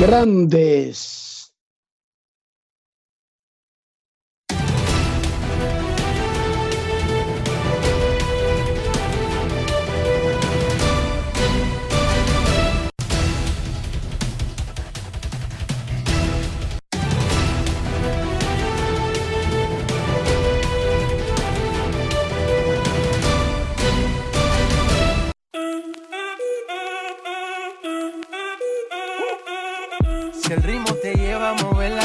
Grandes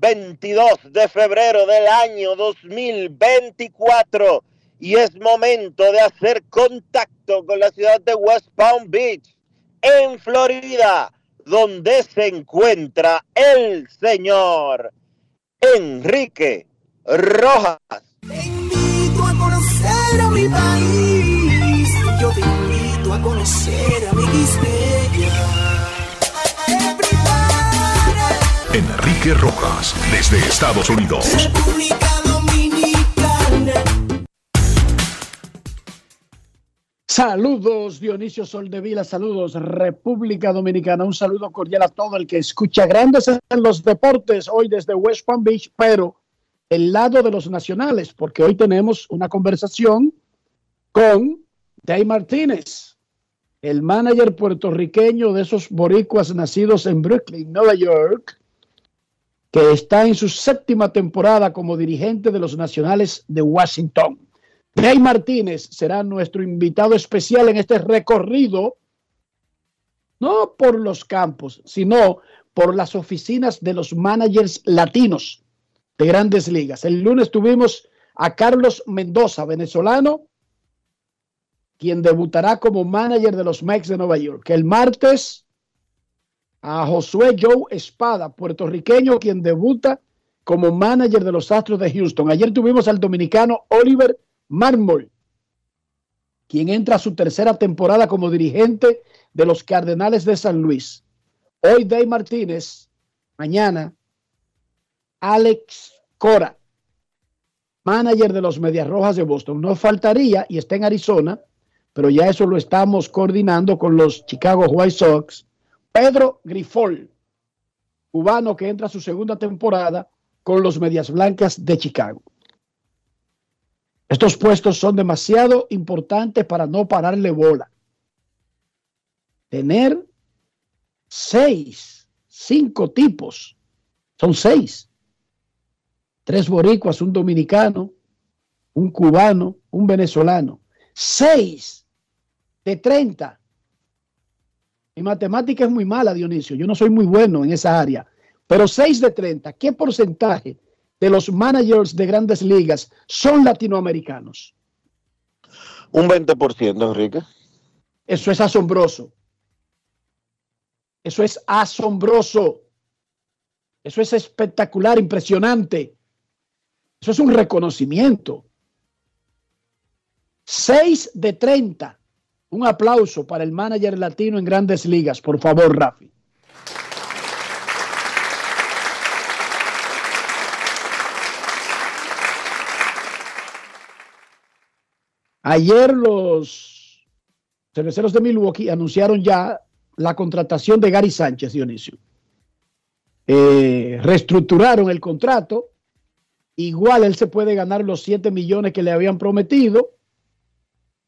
22 de febrero del año 2024 y es momento de hacer contacto con la ciudad de West Palm Beach, en Florida, donde se encuentra el señor Enrique Rojas. Mi país, Enrique Rojas, desde Estados Unidos. República Dominicana. Saludos Dionisio Soldevila, saludos República Dominicana, un saludo cordial a todo el que escucha Grandes en los Deportes hoy desde West Palm Beach, pero el lado de los nacionales, porque hoy tenemos una conversación con Day Martínez, el manager puertorriqueño de esos boricuas nacidos en Brooklyn, Nueva York, que está en su séptima temporada como dirigente de los Nacionales de Washington. Rey Martínez será nuestro invitado especial en este recorrido, no por los campos, sino por las oficinas de los managers latinos de grandes ligas. El lunes tuvimos a Carlos Mendoza, venezolano, quien debutará como manager de los Mets de Nueva York. El martes a Josué Joe Espada, puertorriqueño, quien debuta como manager de los Astros de Houston. Ayer tuvimos al dominicano Oliver Marmol, quien entra a su tercera temporada como dirigente de los Cardenales de San Luis. Hoy Dave Martínez, mañana Alex Cora, manager de los Medias Rojas de Boston. No faltaría y está en Arizona, pero ya eso lo estamos coordinando con los Chicago White Sox Pedro Grifol, cubano que entra a su segunda temporada con los Medias Blancas de Chicago. Estos puestos son demasiado importantes para no pararle bola. Tener seis, cinco tipos, son seis. Tres boricuas, un dominicano, un cubano, un venezolano. Seis de treinta mi matemática es muy mala, Dionisio. Yo no soy muy bueno en esa área. Pero 6 de 30, ¿qué porcentaje de los managers de grandes ligas son latinoamericanos? Un 20%, Enrique. Eso es asombroso. Eso es asombroso. Eso es espectacular, impresionante. Eso es un reconocimiento. 6 de 30 un aplauso para el manager latino en grandes ligas, por favor, Rafi. Ayer los cerveceros de Milwaukee anunciaron ya la contratación de Gary Sánchez, Dionisio. Eh, reestructuraron el contrato. Igual él se puede ganar los 7 millones que le habían prometido,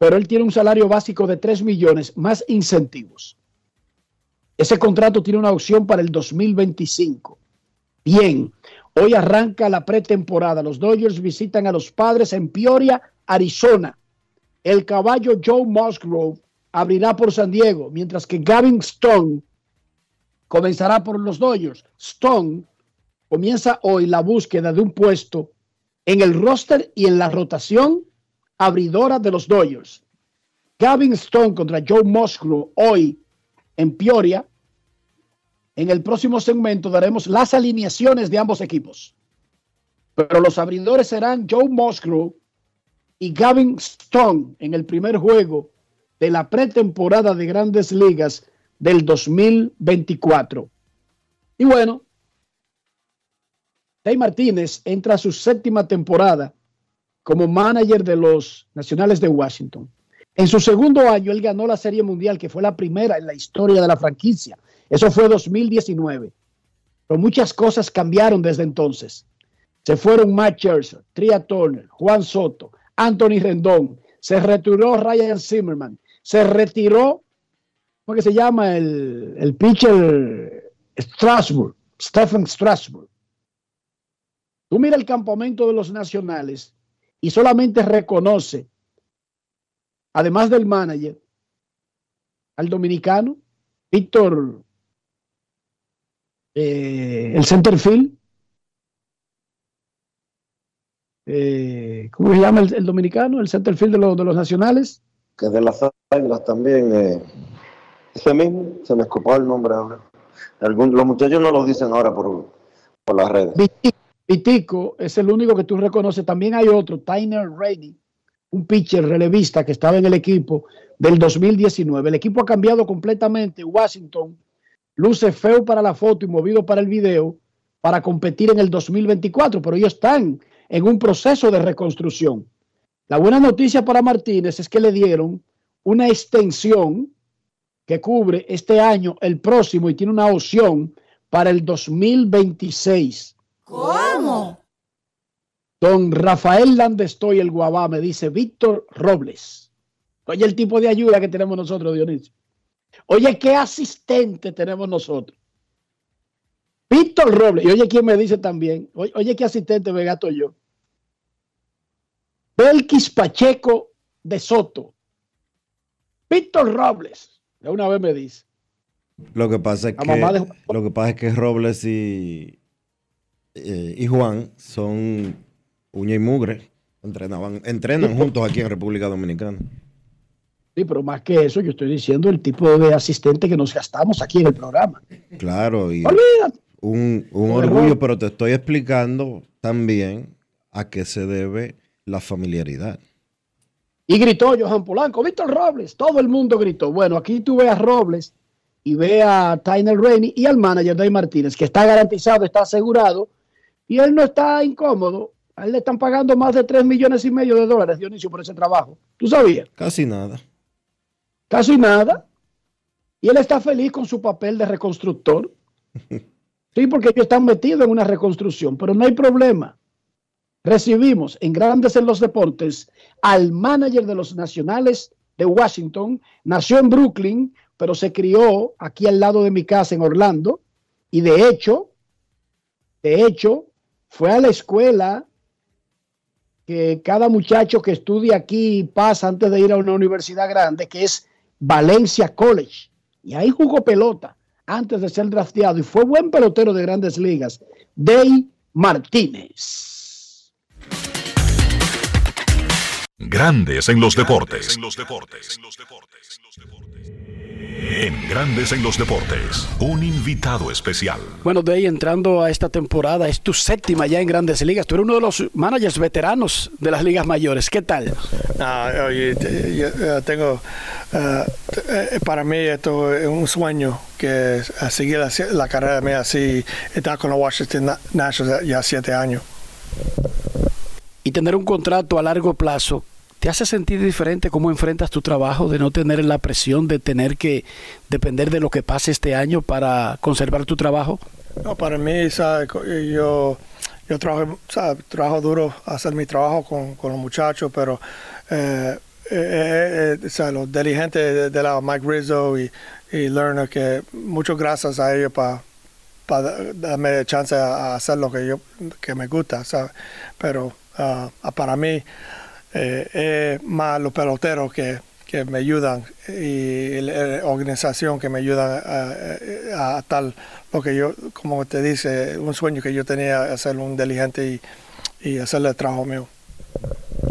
pero él tiene un salario básico de 3 millones más incentivos. Ese contrato tiene una opción para el 2025. Bien, hoy arranca la pretemporada. Los Dodgers visitan a los padres en Peoria, Arizona. El caballo Joe Musgrove abrirá por San Diego, mientras que Gavin Stone comenzará por los Dodgers. Stone comienza hoy la búsqueda de un puesto en el roster y en la rotación abridora de los Dodgers. Gavin Stone contra Joe Musgrove hoy en Peoria. En el próximo segmento daremos las alineaciones de ambos equipos. Pero los abridores serán Joe Musgrove y Gavin Stone en el primer juego de la pretemporada de grandes ligas del 2024. Y bueno, Tay Martínez entra a su séptima temporada como manager de los Nacionales de Washington. En su segundo año, él ganó la Serie Mundial, que fue la primera en la historia de la franquicia. Eso fue 2019. Pero muchas cosas cambiaron desde entonces. Se fueron Matt Scherzer, Tria Turner, Juan Soto, Anthony Rendón. Se retiró Ryan Zimmerman. Se retiró, ¿cómo que se llama? El, el pitcher Strasburg, Stephen Strasburg. Tú mira el campamento de los nacionales y solamente reconoce, además del manager, al dominicano, Víctor, eh, el centerfield, eh, ¿cómo se llama el, el dominicano? El centerfield de, los de los nacionales. que de las águilas también. eh, ese mismo, se me escapó el nombre ahora. Algún- los muchachos no lo dicen ahora por, por las redes. Vitico, Vitico es el único que tú reconoces. También hay otro, Tyner Rainey, un pitcher relevista que estaba en el equipo del 2019. El equipo ha cambiado completamente. Washington luce feo para la foto y movido para el video para competir en el 2024, pero ellos están en un proceso de reconstrucción. La buena noticia para Martínez es que le dieron una extensión que cubre este año, el próximo, y tiene una opción para el 2026. ¿Cómo? Don Rafael Landestoy, el Guabá, me dice Víctor Robles. Oye, el tipo de ayuda que tenemos nosotros, Dionisio. Oye, qué asistente tenemos nosotros. Víctor Robles. Y oye, quién me dice también. Oye, oye, qué asistente me gasto yo. Belkis Pacheco de Soto. Víctor Robles. De una vez me dice. Lo que pasa es de lo que, pasa es que Robles y, eh, y Juan son uña y mugre. Entrenaban, entrenan juntos aquí en República Dominicana. Sí, pero más que eso, yo estoy diciendo el tipo de asistente que nos gastamos aquí en el programa. Claro, y Olvídate. un, un orgullo, pero te estoy explicando también a qué se debe la familiaridad. Y gritó Johan Polanco, Víctor Robles, todo el mundo gritó. Bueno, aquí tú ves a Robles y ve a Tyner Rainey y al manager Dave Martínez, que está garantizado, está asegurado, y él no está incómodo. A él le están pagando más de 3 millones y medio de dólares, Dionisio, por ese trabajo. ¿Tú sabías? Casi nada. Casi nada. Y él está feliz con su papel de reconstructor. Sí, porque ellos están metidos en una reconstrucción, pero no hay problema. Recibimos en Grandes en los Deportes al manager de los Nacionales de Washington. Nació en Brooklyn, pero se crió aquí al lado de mi casa en Orlando. Y de hecho, de hecho, fue a la escuela que cada muchacho que estudia aquí pasa antes de ir a una universidad grande, que es Valencia College. Y ahí jugó pelota antes de ser drafteado y fue buen pelotero de grandes ligas. Day Martínez. Grandes en los deportes. En Grandes en los deportes, un invitado especial. Bueno, Day, entrando a esta temporada, es tu séptima ya en grandes ligas. Tú eres uno de los managers veteranos de las ligas mayores. ¿Qué tal? Ah, yo, tengo, eh, eh, para mí esto es un sueño que seguir la, la carrera mía así, estar con los Washington Na- Nationals ya siete años. Y tener un contrato a largo plazo ¿Te hace sentir diferente cómo enfrentas tu trabajo, de no tener la presión de tener que depender de lo que pase este año para conservar tu trabajo? No, para mí, ¿sabes? yo, yo trabajo, ¿sabes? trabajo duro, hacer mi trabajo con, con los muchachos, pero eh, eh, eh, los dirigentes de, la Mike Rizzo y, y Lerner, que muchas gracias a ellos para darme chance a hacer lo que yo que me gusta, ¿sabes? Pero ah, para mí eh, es más los peloteros que, que me ayudan y la organización que me ayuda a, a, tal lo que yo, como te dice, un sueño que yo tenía hacer un diligente y, y hacerle el trabajo mío.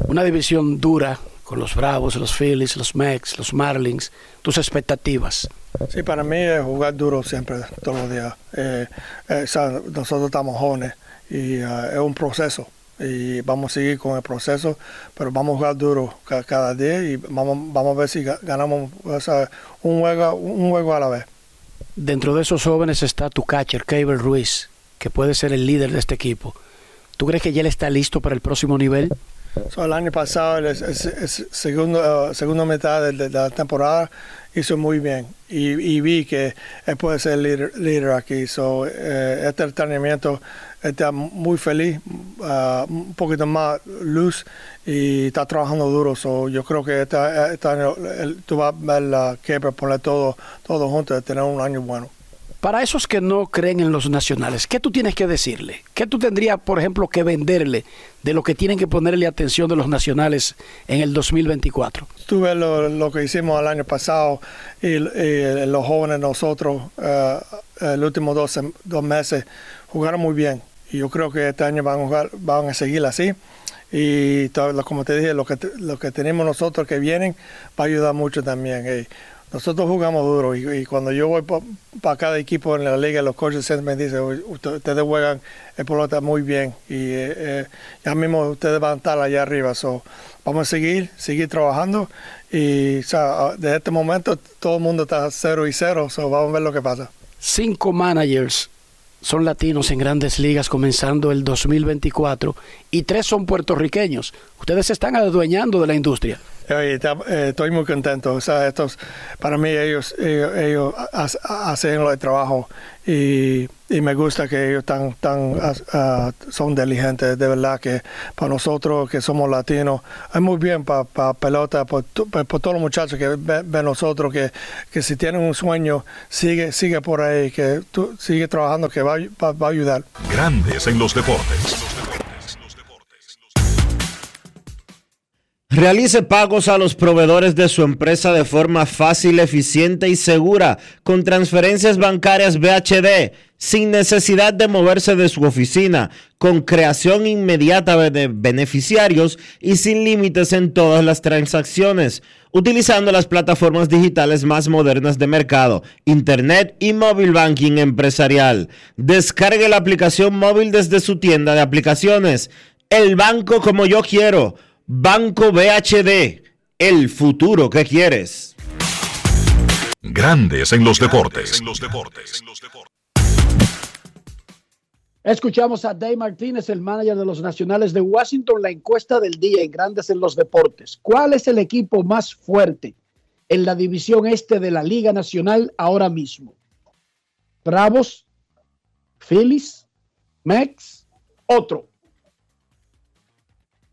Una división dura con los Bravos, los Phillies, los Mex, los Marlins, tus expectativas. Sí, para mí es jugar duro siempre, todos los días. Eh, eh, nosotros estamos jóvenes y eh, es un proceso y vamos a seguir con el proceso, pero vamos a jugar duro cada, día y vamos, vamos a ver si ganamos un, juego, un juego a la vez. Dentro de esos jóvenes está tu catcher, Cable Ruiz, que puede ser el líder de este equipo. ¿Tú crees que ya él está listo para el próximo nivel? El año pasado, el, segundo, uh, segunda mitad de, la temporada, hizo muy bien y, vi que él puede ser líder, líder aquí. So, eh, este entrenamiento está muy feliz, uh, un poquito más luz y está trabajando duro. So, yo creo que este, este año tú vas a ver la Keeper poner todo, todo junto tener un año bueno. Para esos que no creen en los nacionales, ¿qué tú tienes que decirle? ¿Qué tú tendrías, por ejemplo, que venderle de lo que tienen que ponerle atención de los nacionales en el 2024? Tuve lo, lo que hicimos el año pasado y, los jóvenes nosotros, uh, los últimos dos, dos, meses, jugaron muy bien. Y yo creo que este año van a, jugar, van a seguir así. Y todo, como te dije, lo que, lo que tenemos nosotros que vienen va a ayudar mucho también. Nosotros jugamos duro y, cuando yo voy para cada equipo en la liga, los coaches me dicen, ustedes juegan el pelota muy bien y eh, eh, ya mismo ustedes van a estar allá arriba. So, vamos a seguir, seguir trabajando y o desde este momento todo el mundo está cero y cero, so, vamos a ver lo que pasa. Cinco managers son latinos en grandes ligas comenzando el 2024 y tres son puertorriqueños. Ustedes se están adueñando de la industria. Eh, estoy muy contento. O para mí ellos, ellos, hacen el trabajo y, me gusta que ellos tan, tan, son diligentes. De verdad que para nosotros que somos latinos, es muy bien para pelota, por, todos los muchachos que ven, nosotros, que, que si tienen un sueño, sigue, sigue por ahí, que sigue trabajando, que va, va a ayudar. Grandes en los deportes. Realice pagos a los proveedores de su empresa de forma fácil, eficiente y segura con transferencias bancarias BHD sin necesidad de moverse de su oficina, con creación inmediata de beneficiarios y sin límites en todas las transacciones, utilizando las plataformas digitales más modernas de mercado, Internet y Mobile Banking empresarial. Descargue la aplicación móvil desde su tienda de aplicaciones. El banco como yo quiero Banco BHD, el futuro que quieres. Grandes en los deportes. Escuchamos a Dave Martínez, el manager de los Nacionales de Washington, la encuesta del día en Grandes en los Deportes. ¿Cuál es el equipo más fuerte en la división este de la Liga Nacional ahora mismo? Bravos, Phillies, Mex, otro.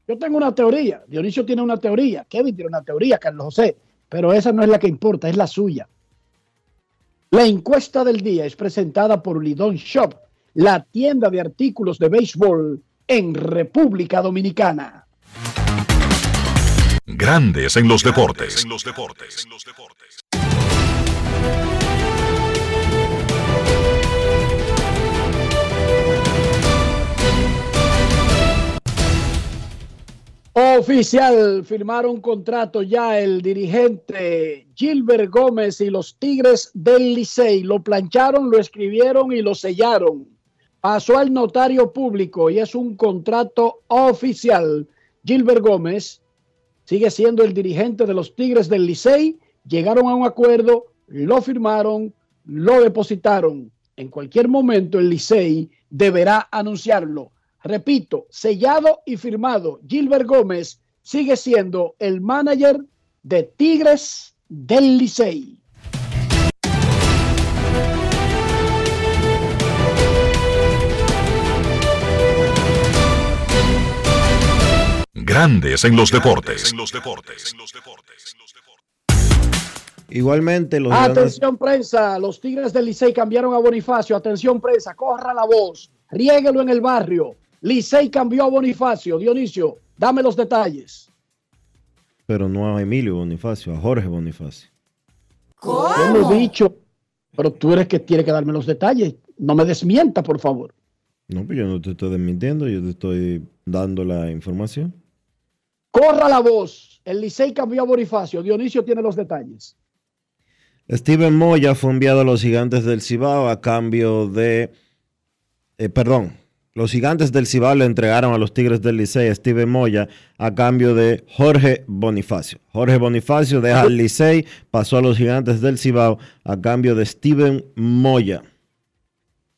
Yo tengo una teoría, Dionisio tiene una teoría, Kevin tiene una teoría, Carlos José, pero esa no es la que importa, es la suya. La encuesta del día es presentada por Lidon Shop, la tienda de artículos de béisbol en República Dominicana. Grandes en los deportes. En los deportes. Oficial, firmaron contrato ya el dirigente Gilbert Gómez y los Tigres del Licey. Lo plancharon, lo escribieron y lo sellaron. Pasó al notario público y es un contrato oficial. Gilbert Gómez sigue siendo el dirigente de los Tigres del Licey. Llegaron a un acuerdo, lo firmaron, lo depositaron. En cualquier momento el Licey deberá anunciarlo. Repito, sellado y firmado. Gilbert Gómez sigue siendo el manager de Tigres del Licey. Grandes en los deportes. Igualmente, los Atención prensa, los Tigres del Licey cambiaron a Bonifacio. Atención prensa, corra la voz, riéguelo en el barrio. Licey cambió a Bonifacio. Dionisio, dame los detalles. Pero no a Emilio Bonifacio, a Jorge Bonifacio. Yo lo he dicho, pero tú eres que tiene que darme los detalles. No me desmienta, por favor. No, pues yo no te estoy desmintiendo, yo te estoy dando la información. Corra la voz. El Licey cambió a Bonifacio. Dionisio tiene los detalles. Steven Moya fue enviado a los gigantes del Cibao a cambio de. eh, perdón, los gigantes del Cibao le entregaron a los Tigres del Licey a Steven Moya a cambio de Jorge Bonifacio. Jorge Bonifacio deja al Licey, pasó a los gigantes del Cibao a cambio de Steven Moya.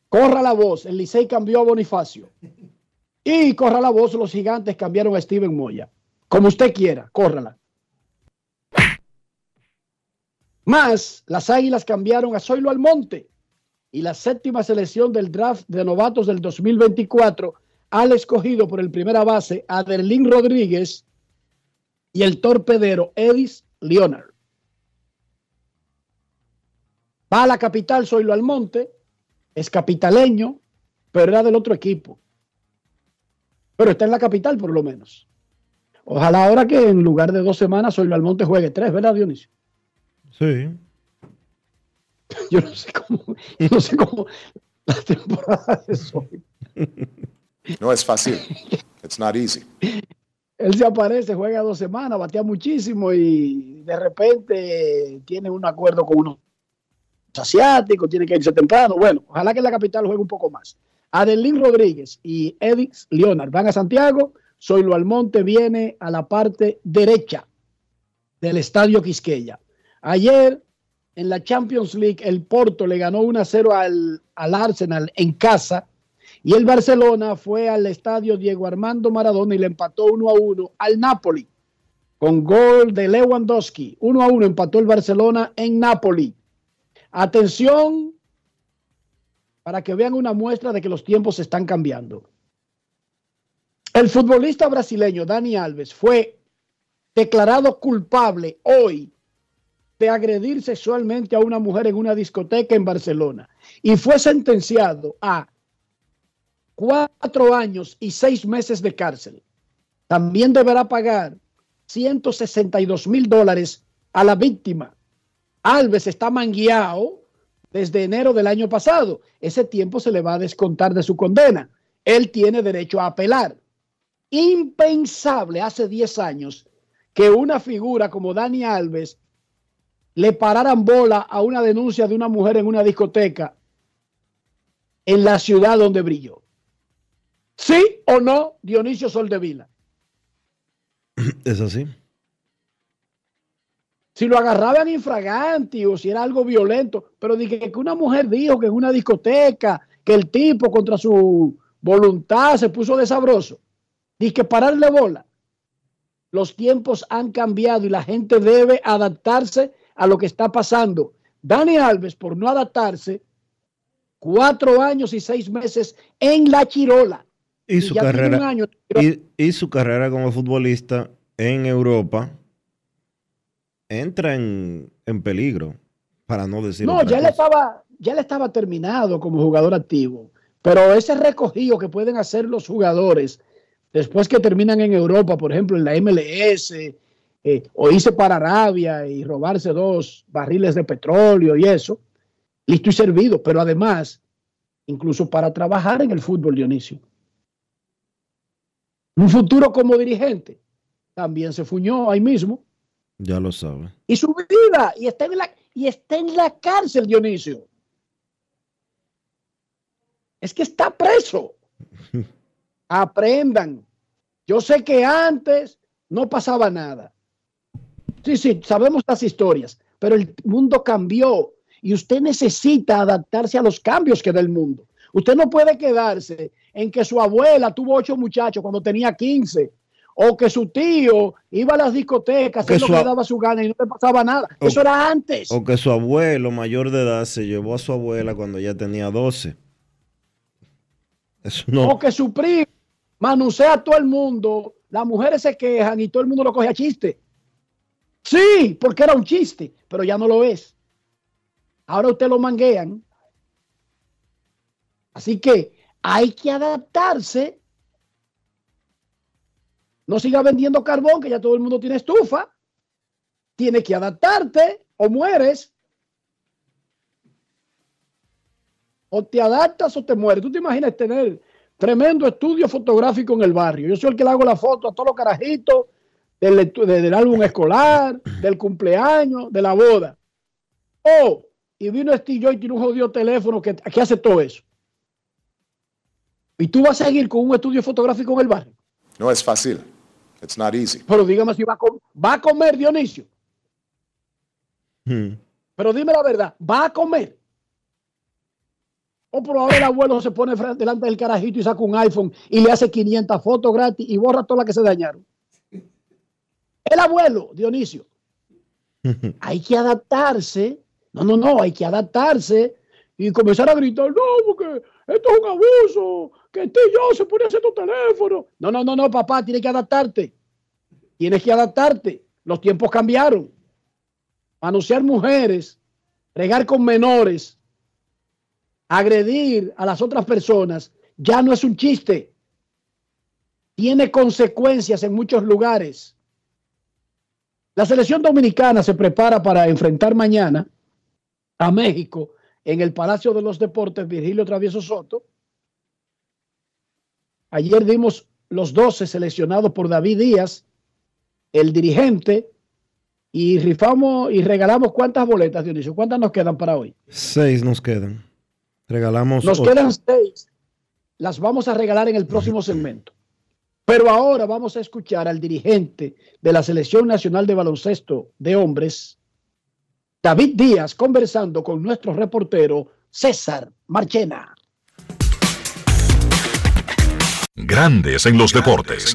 Corra la voz. El Licey cambió a Bonifacio. Y corra la voz. Los gigantes cambiaron a Steven Moya. Como usted quiera, córrala. Más, las Águilas cambiaron a Zoilo Almonte y la séptima selección del draft de novatos del 2024 al escogido por el primera base Adelín Rodríguez y el torpedero Edis Leonard. Va a la capital Zoilo Almonte, es capitaleño, pero era del otro equipo. Pero está en la capital por lo menos. Ojalá ahora que en lugar de dos semanas Zoilo Almonte juegue tres, ¿verdad, Dionisio? Sí. Yo no sé cómo, yo no sé cómo la temporada de Zoilo. No es fácil. It's not easy. Él se aparece, juega dos semanas, batea muchísimo y de repente tiene un acuerdo con unos asiáticos, tiene que irse temprano. Bueno, ojalá que en la capital juegue un poco más. Adelín Rodríguez y Edix Leonard van a Santiago. Zoilo Almonte viene a la parte derecha del estadio Quisqueya. Ayer en la Champions League el Porto le ganó 1-0 al, al Arsenal en casa y el Barcelona fue al estadio Diego Armando Maradona y le empató 1-1 al Napoli con gol de Lewandowski. 1-1 empató el Barcelona en Napoli. Atención para que vean una muestra de que los tiempos están cambiando. El futbolista brasileño Dani Alves fue declarado culpable hoy de agredir sexualmente a una mujer en una discoteca en Barcelona y fue sentenciado a cuatro años y seis meses de cárcel. También deberá pagar 162 mil dólares a la víctima. Alves está mangueado desde enero del año pasado. Ese tiempo se le va a descontar de su condena. Él tiene derecho a apelar. Impensable hace 10 años que una figura como Dani Alves le pararan bola a una denuncia de una mujer en una discoteca en la ciudad donde brilló. ¿Sí o no, Dionisio Soldevila? Es así. Si lo agarraban infraganti o si era algo violento, pero dije que una mujer dijo que en una discoteca, que el tipo contra su voluntad se puso de sabroso. Dije que pararle bola. Los tiempos han cambiado y la gente debe adaptarse a lo que está pasando. Dani Alves, por no adaptarse, cuatro años y seis meses en la Chirola. Y su, carrera, año- y, y su carrera como futbolista en Europa entra en, en peligro, para no decir No, ya cosa. estaba, ya él estaba terminado como jugador activo. Pero ese recogido que pueden hacer los jugadores después que terminan en Europa, por ejemplo, en la MLS, eh, o irse para Arabia y robarse dos barriles de petróleo y eso, listo y servido. Pero además, incluso para trabajar en el fútbol, Dionisio. Un futuro como dirigente. También se fuñó ahí mismo. Ya lo sabe. Y su vida. Y está en la, y está en la cárcel, Dionisio. Es que está preso. Aprendan. Yo sé que antes no pasaba nada. Sí, sí, sabemos las historias, pero el mundo cambió y usted necesita adaptarse a los cambios que da el mundo. Usted no puede quedarse en que su abuela tuvo ocho muchachos cuando tenía 15 O que su tío iba a las discotecas, Que lo que daba su gana y no le pasaba nada. O- Eso era antes. O que su abuelo mayor de edad se llevó a su abuela cuando ella tenía 12. Eso no. O que su primo manusea a todo el mundo, las mujeres se quejan y todo el mundo lo coge a chiste. Sí, porque era un chiste, pero ya no lo es. Ahora usted lo manguean. Así que hay que adaptarse. No siga vendiendo carbón, que ya todo el mundo tiene estufa. Tienes que adaptarte o mueres. O te adaptas o te mueres. ¿Tú te imaginas tener tremendo estudio fotográfico en el barrio? Yo soy el que le hago la foto a todos los carajitos del, álbum escolar, del cumpleaños, de la boda. Oh, y vino Steve Joy y tiene un jodido teléfono que, que hace todo eso. Y tú vas a seguir con un estudio fotográfico en el barrio. No es fácil. It's not easy. Pero dígame si va a, va a comer Dionisio. Hmm. Pero dime la verdad, ¿va a comer? O por ahora el abuelo se pone delante del carajito y saca un iPhone y le hace 500 fotos gratis y borra todas las que se dañaron. El abuelo, Dionisio. Hay que adaptarse. No, no, no, hay que adaptarse y comenzar a gritar, no, porque esto es un abuso, que este yo se pone a hacer tu teléfono. No, no, no, no, papá, tienes que adaptarte. Tienes que adaptarte. Los tiempos cambiaron anunciar mujeres, regar con menores, agredir a las otras personas, ya no es un chiste. Tiene consecuencias en muchos lugares. La selección dominicana se prepara para enfrentar mañana a México en el Palacio de los Deportes Virgilio Travieso Soto. Ayer dimos los 12 seleccionados por David Díaz, el dirigente, y rifamos y regalamos cuántas boletas, Dionisio. ¿Cuántas nos quedan para hoy? Seis nos quedan. Regalamos. Nos ocho. quedan seis. Las vamos a regalar en el próximo segmento. Pero ahora vamos a escuchar al dirigente de la Selección Nacional de Baloncesto de Hombres, David Díaz, conversando con nuestro reportero César Marchena. Grandes en los deportes.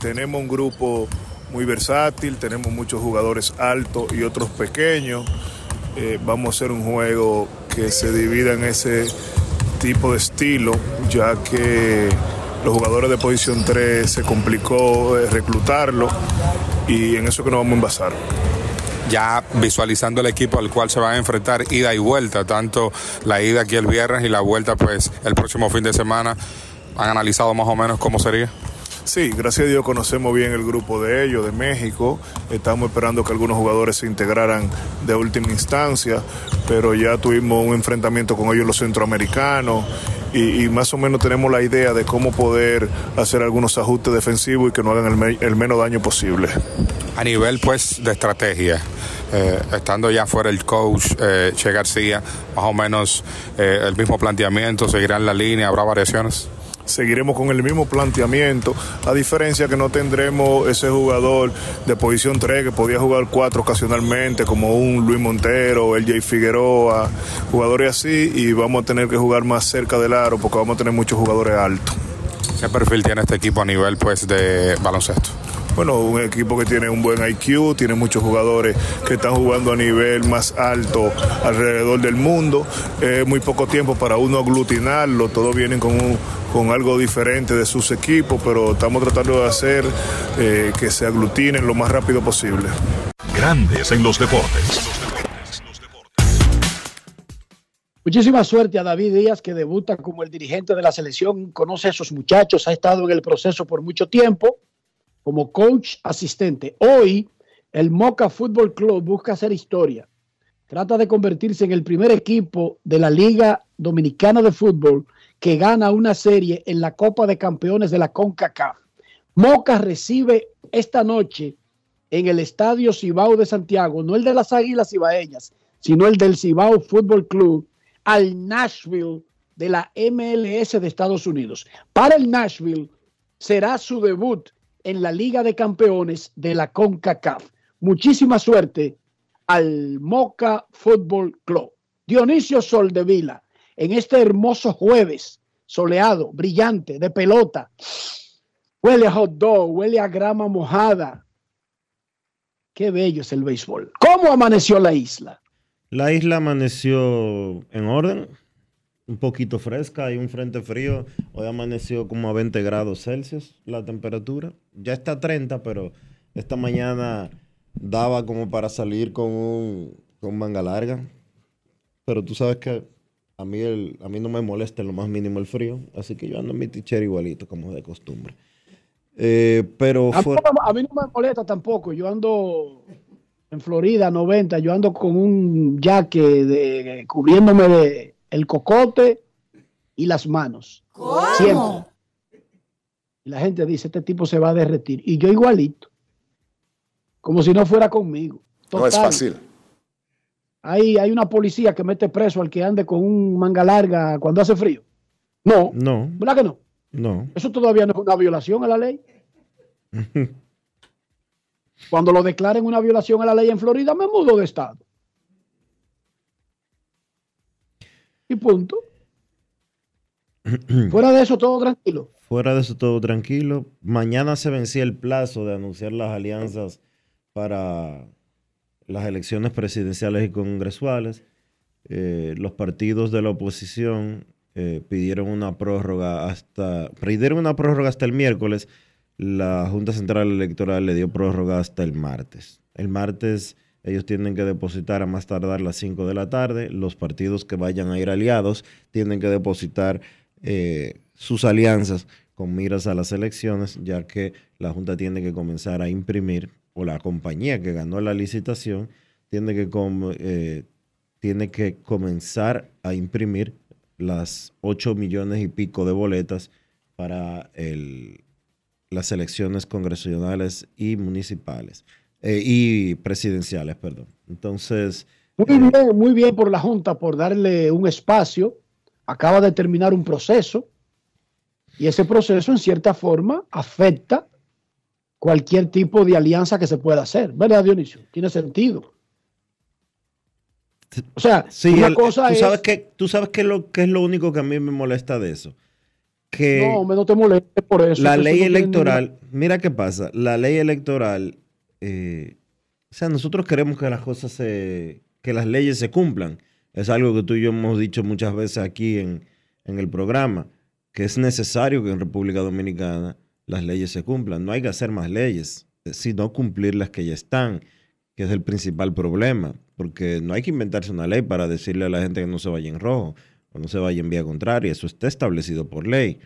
Tenemos un grupo muy versátil, tenemos muchos jugadores altos y otros pequeños. Eh, vamos a hacer un juego que se divida en ese tipo de estilo, ya que los jugadores de posición 3 se complicó eh, reclutarlo y en eso que nos vamos a envasar. ya visualizando el equipo al cual se van a enfrentar ida y vuelta, tanto la ida aquí el viernes y la vuelta pues el próximo fin de semana. ¿Han analizado más o menos cómo sería? Sí, gracias a Dios conocemos bien el grupo de ellos, de México. Estamos esperando que algunos jugadores se integraran de última instancia, pero ya tuvimos un enfrentamiento con ellos los centroamericanos y, más o menos tenemos la idea de cómo poder hacer algunos ajustes defensivos y que no hagan el menos daño posible. A nivel pues de estrategia, eh, estando ya fuera el coach eh, Che García, más o menos eh, el mismo planteamiento, seguirán la línea, habrá variaciones. Seguiremos con el mismo planteamiento, a diferencia que no tendremos ese jugador de posición 3 que podía jugar 4 ocasionalmente, como un Luis Montero, el Jay Figueroa, jugadores así, y vamos a tener que jugar más cerca del aro porque vamos a tener muchos jugadores altos. ¿Qué perfil tiene este equipo a nivel pues de baloncesto? Bueno, un equipo que tiene un buen IQ, tiene muchos jugadores que están jugando a nivel más alto alrededor del mundo. Es muy poco tiempo para uno aglutinarlo, todos vienen con, un- con algo diferente de sus equipos, pero estamos tratando de hacer eh, que se aglutinen lo más rápido posible. Grandes en los deportes. Muchísima suerte a David Díaz, que debuta como el dirigente de la selección, conoce a esos muchachos, ha estado en el proceso por mucho tiempo como coach asistente. Hoy, el Moca Fútbol Club busca hacer historia. Trata de convertirse en el primer equipo de la Liga Dominicana de Fútbol que gana una serie en la Copa de Campeones de la CONCACAF. Moca recibe esta noche en el Estadio Cibao de Santiago, no el de las Águilas Cibaeñas, sino el del Cibao Fútbol Club, al Nashville de la MLS de Estados Unidos. Para el Nashville será su debut en la Liga de Campeones de la CONCACAF. Muchísima suerte al Moca Fútbol Club. Dionisio Soldevila, en este hermoso jueves soleado, brillante, de pelota, Huele a hot dog, huele a grama mojada. Qué bello es el béisbol. ¿Cómo amaneció la isla? La isla amaneció en orden, un poquito fresca, hay un frente frío. Hoy amaneció como a 20 grados Celsius la temperatura. Ya está a 30, pero esta mañana daba como para salir con un con manga larga. Pero tú sabes que a mí, el, a mí no me molesta en lo más mínimo el frío, así que yo ando en mi tichero igualito, como de costumbre. Eh, pero A, mí no me molesta tampoco. Yo ando en Florida 90, yo ando con un jaque de, cubriéndome de el cocote y las manos. Siempre. Y la gente dice, este tipo se va a derretir. Y yo igualito. Como si no fuera conmigo. No es Total. fácil. Hay, hay una policía que mete preso al que ande con un manga larga cuando hace frío. No, no, ¿verdad que no? no. Eso todavía no es una violación a la ley. Cuando lo declaren una violación a la ley en Florida, me mudo de estado. Y punto. Fuera de eso, todo tranquilo. Fuera de eso todo tranquilo. Mañana se vencía el plazo de anunciar las alianzas para las elecciones presidenciales y congresuales. Eh, los partidos de la oposición eh, pidieron una prórroga hasta pidieron una prórroga hasta el miércoles. La Junta Central Electoral le dio prórroga hasta el martes. El martes ellos tienen que depositar a más tardar las 5 de la tarde. Los partidos que vayan a ir aliados tienen que depositar eh, sus alianzas con miras a las elecciones, ya que la Junta tiene que comenzar a imprimir, o la compañía que ganó la licitación tiene que, eh, tiene que comenzar a imprimir las 8 millones y pico de boletas para las elecciones congresionales y municipales, eh, y presidenciales, perdón. Entonces, Muy bien, muy bien por la Junta por darle un espacio. Acaba de terminar un proceso y ese proceso en cierta forma afecta cualquier tipo de alianza que se pueda hacer. ¿Verdad, Dionisio? Tiene sentido. O sea, Sí, una el- cosa tú es... sabes que tú sabes que lo que es lo único que a mí me molesta de eso, que no, me no te molestes por eso. la ley no tiene electoral, mira qué pasa, la ley electoral, eh, o sea, nosotros queremos que las cosas se, que las leyes se cumplan. Es algo que tú y yo hemos dicho muchas veces aquí en, en el programa, que es necesario que en República Dominicana las leyes se cumplan. No hay que hacer más leyes, sino cumplir las que ya están, que es el principal problema, porque no hay que inventarse una ley para decirle a la gente que no se vaya en rojo o no se vaya en vía contraria, eso está establecido por ley.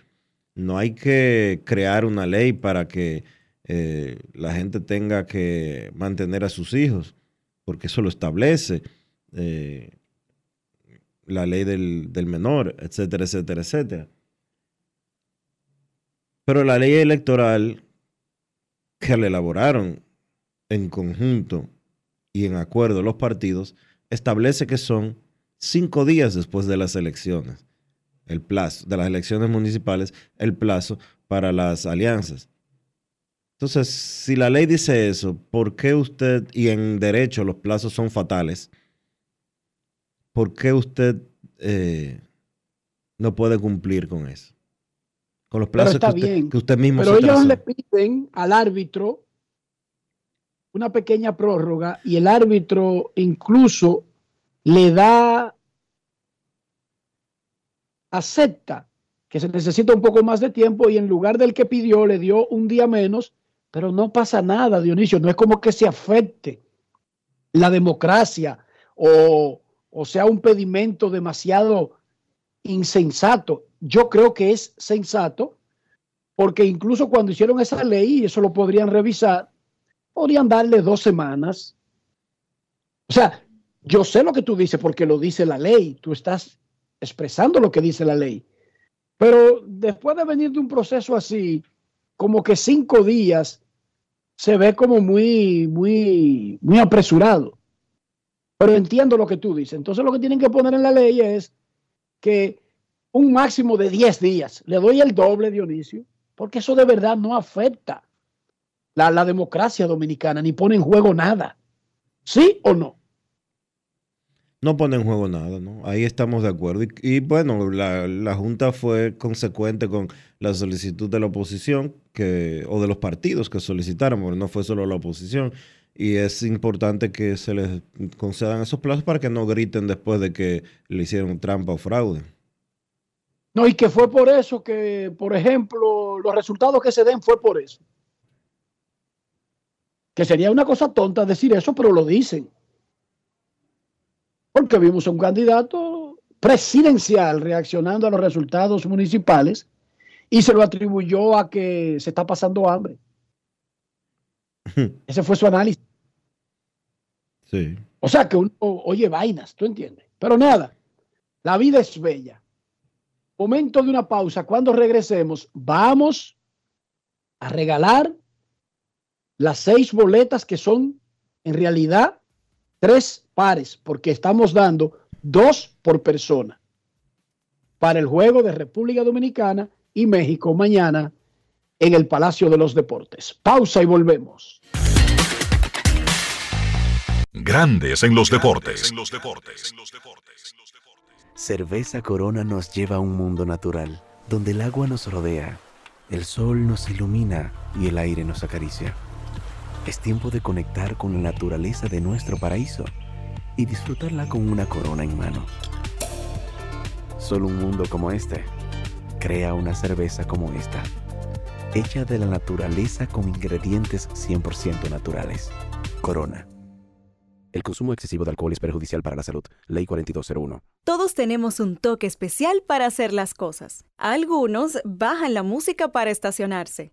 No hay que crear una ley para que eh, la gente tenga que mantener a sus hijos, porque eso lo establece eh, la ley del, del menor, etcétera, etcétera, etcétera. Pero la ley electoral que la elaboraron en conjunto y en acuerdo los partidos establece que son cinco días después de las elecciones, el plazo de las elecciones municipales, el plazo para las alianzas. Entonces, si la ley dice eso, ¿por qué usted, y en derecho los plazos son fatales, ¿por qué usted eh, no puede cumplir con eso? Con los plazos que usted, bien. que usted mismo Pero se ellos trazó. le piden al árbitro una pequeña prórroga y el árbitro incluso le da, acepta que se necesita un poco más de tiempo y en lugar del que pidió le dio un día menos, pero no pasa nada, Dionisio, no es como que se afecte la democracia o, o sea un pedimento demasiado insensato. Yo creo que es sensato porque incluso cuando hicieron esa ley, y eso lo podrían revisar, podrían darle dos semanas. O sea, yo sé lo que tú dices porque lo dice la ley, tú estás expresando lo que dice la ley. Pero después de venir de un proceso así, como que cinco días se ve como muy, muy, muy apresurado. Pero entiendo lo que tú dices. Entonces lo que tienen que poner en la ley es que un máximo de 10 días. Le doy el doble, Dionisio, porque eso de verdad no afecta la, la democracia dominicana ni pone en juego nada. ¿Sí o no? No pone en juego nada, ¿no? Ahí estamos de acuerdo. Y, bueno, la, la, Junta fue consecuente con la solicitud de la oposición que, o de los partidos que solicitaron, porque no fue solo la oposición. Y es importante que se les concedan esos plazos para que no griten después de que le hicieron trampa o fraude. No, y que fue por eso que, por ejemplo, los resultados que se den fue por eso. Que sería una cosa tonta decir eso, pero lo dicen. Porque vimos a un candidato presidencial reaccionando a los resultados municipales y se lo atribuyó a que se está pasando hambre. Ese fue su análisis. Sí. O sea que uno oye vainas, ¿tú entiendes? Pero nada, la vida es bella. Momento de una pausa. Cuando regresemos, vamos a regalar las seis boletas que son en realidad tres pares, porque estamos dando dos por persona para el juego de República Dominicana y México mañana en el Palacio de los Deportes. Pausa y volvemos. Grandes en los deportes. Cerveza Corona nos lleva a un mundo natural, donde el agua nos rodea, el sol nos ilumina y el aire nos acaricia. Es tiempo de conectar con la naturaleza de nuestro paraíso y disfrutarla con una corona en mano. Solo un mundo como este crea una cerveza como esta, hecha de la naturaleza con ingredientes 100% naturales. Corona. El consumo excesivo de alcohol es perjudicial para la salud. Ley 4201. Todos tenemos un toque especial para hacer las cosas. Algunos bajan la música para estacionarse.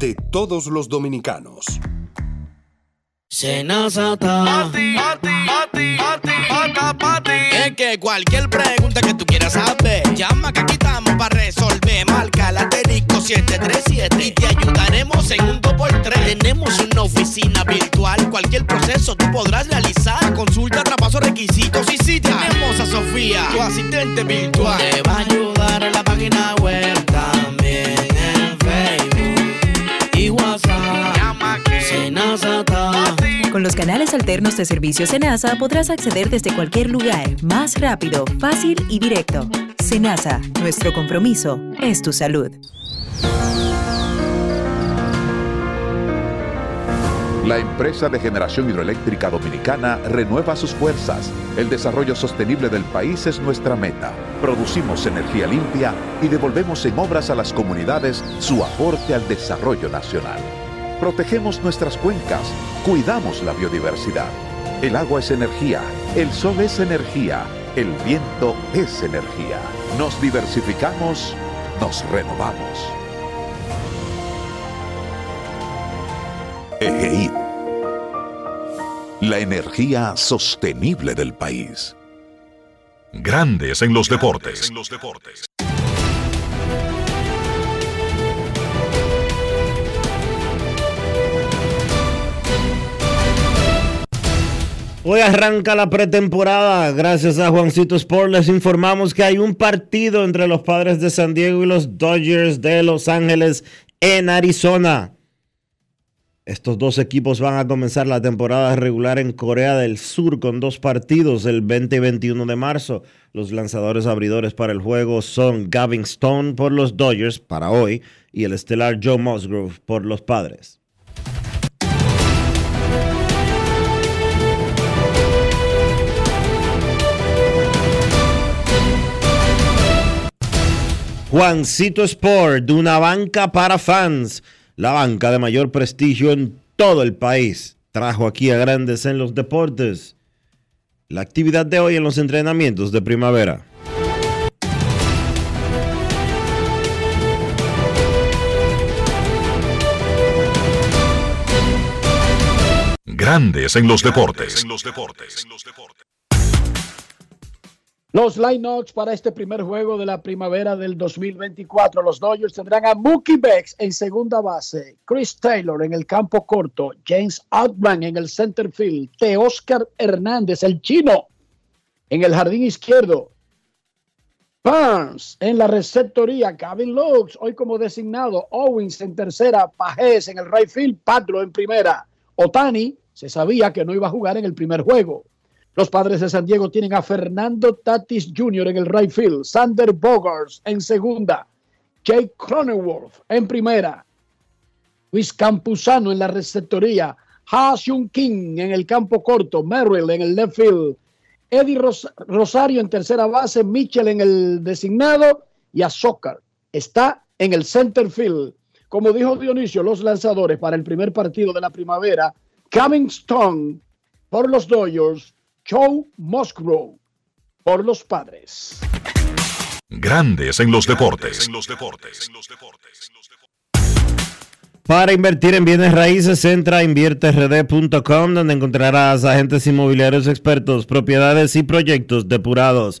de todos los dominicanos. Senazata. Pati, pati, pati, pati, pati, Es que cualquier pregunta que tú quieras saber, llama que aquí estamos para resolver. Marca la asterisco 737 y te ayudaremos en un 2x3. Tenemos una oficina virtual, cualquier proceso tú podrás realizar. Consulta, traspaso, requisitos y si Tenemos a Sofía, tu asistente virtual. Te va a ayudar en la página web canales alternos de servicio Senasa podrás acceder desde cualquier lugar, más rápido, fácil y directo. Senasa, nuestro compromiso es tu salud. La empresa de generación hidroeléctrica dominicana renueva sus fuerzas. El desarrollo sostenible del país es nuestra meta. Producimos energía limpia y devolvemos en obras a las comunidades su aporte al desarrollo nacional. Protegemos nuestras cuencas, cuidamos la biodiversidad. El agua es energía, el sol es energía, el viento es energía. Nos diversificamos, nos renovamos. EGI. La energía sostenible del país. Grandes en los deportes. Hoy arranca la pretemporada. Gracias a Juancito Sport les informamos que hay un partido entre los padres de San Diego y los Dodgers de Los Ángeles en Arizona. Estos dos equipos van a comenzar la temporada regular en Corea del Sur con dos partidos el 20 y 21 de marzo. Los lanzadores abridores para el juego son Gavin Stone por los Dodgers para hoy y el estelar Joe Musgrove por los padres. Juancito Sport, de una banca para fans, la banca de mayor prestigio en todo el país, trajo aquí a grandes en los deportes. La actividad de hoy en los entrenamientos de primavera. Grandes en los deportes. Los lineups para este primer juego de la primavera del 2024. Los Dodgers tendrán a Mookie Becks en segunda base, Chris Taylor en el campo corto, James Outman en el center field, Oscar Hernández, el chino, en el jardín izquierdo, Burns en la receptoría, Gavin Lux hoy como designado, Owens en tercera, Pajes en el right field, Padro en primera, Otani se sabía que no iba a jugar en el primer juego. Los padres de San Diego tienen a Fernando Tatis Jr. en el right field, Sander Bogars en segunda, Jake Cronenworth en primera, Luis Campuzano en la receptoría, Ha Hyun King en el campo corto, Merrill en el left field, Eddie Rosario en tercera base, Mitchell en el designado y Azócar está en el center field. Como dijo Dionisio, los lanzadores para el primer partido de la primavera, Coming Stone por los Dodgers, Joe Musgrove por los padres. Grandes en los deportes. Para invertir en bienes raíces, entra a invierterd.com donde encontrarás agentes inmobiliarios expertos, propiedades y proyectos depurados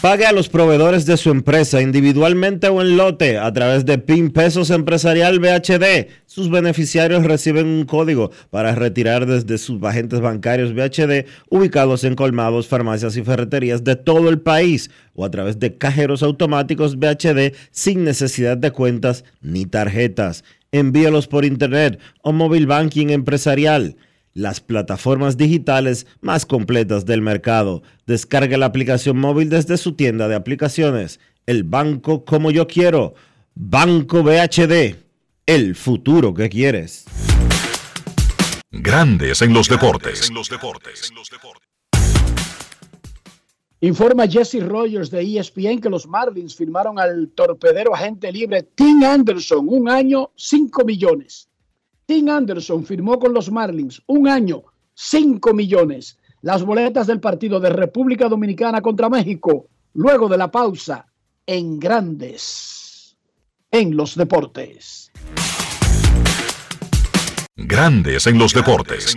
Pague a los proveedores de su empresa individualmente o en lote a través de PIN Pesos Empresarial BHD. Sus beneficiarios reciben un código para retirar desde sus agentes bancarios BHD ubicados en colmados, farmacias y ferreterías de todo el país o a través de cajeros automáticos BHD sin necesidad de cuentas ni tarjetas. Envíalos por internet o móvil banking empresarial las plataformas digitales más completas del mercado. Descarga la aplicación móvil desde su tienda de aplicaciones. El banco como yo quiero. Banco BHD. El futuro que quieres. Grandes en los deportes. Informa Jesse Rogers de ESPN que los Marlins firmaron al torpedero agente libre Tim Anderson un año, 5 millones. Tim Anderson firmó con los Marlins un año, 5 millones. Las boletas del partido de República Dominicana contra México, luego de la pausa, en grandes, en los deportes. Grandes en los deportes.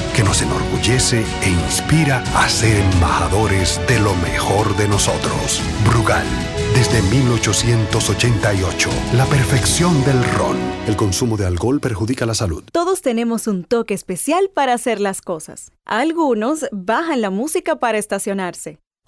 que nos enorgullece e inspira a ser embajadores de lo mejor de nosotros. Brugal desde 1888, la perfección del ron. El consumo de alcohol perjudica la salud. Todos tenemos un toque especial para hacer las cosas. Algunos bajan la música para estacionarse.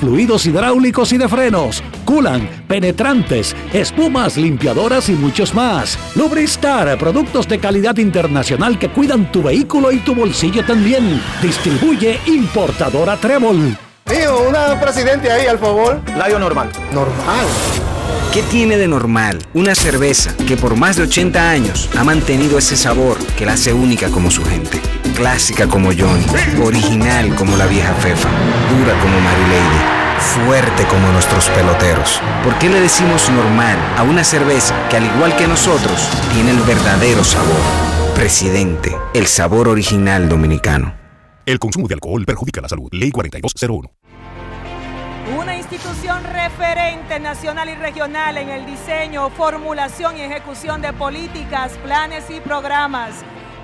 fluidos hidráulicos y de frenos, culan, penetrantes, espumas, limpiadoras y muchos más. Lubristar, productos de calidad internacional que cuidan tu vehículo y tu bolsillo también. Distribuye importadora Trébol. Tío, una presidente ahí, al favor. Layo normal. Normal. ¿Qué tiene de normal una cerveza que por más de 80 años ha mantenido ese sabor que la hace única como su gente? Clásica como Johnny, original como la vieja Fefa, dura como Mary Lady, fuerte como nuestros peloteros. ¿Por qué le decimos normal a una cerveza que al igual que nosotros tiene el verdadero sabor? Presidente, el sabor original dominicano. El consumo de alcohol perjudica la salud. Ley 4201. Una institución referente nacional y regional en el diseño, formulación y ejecución de políticas, planes y programas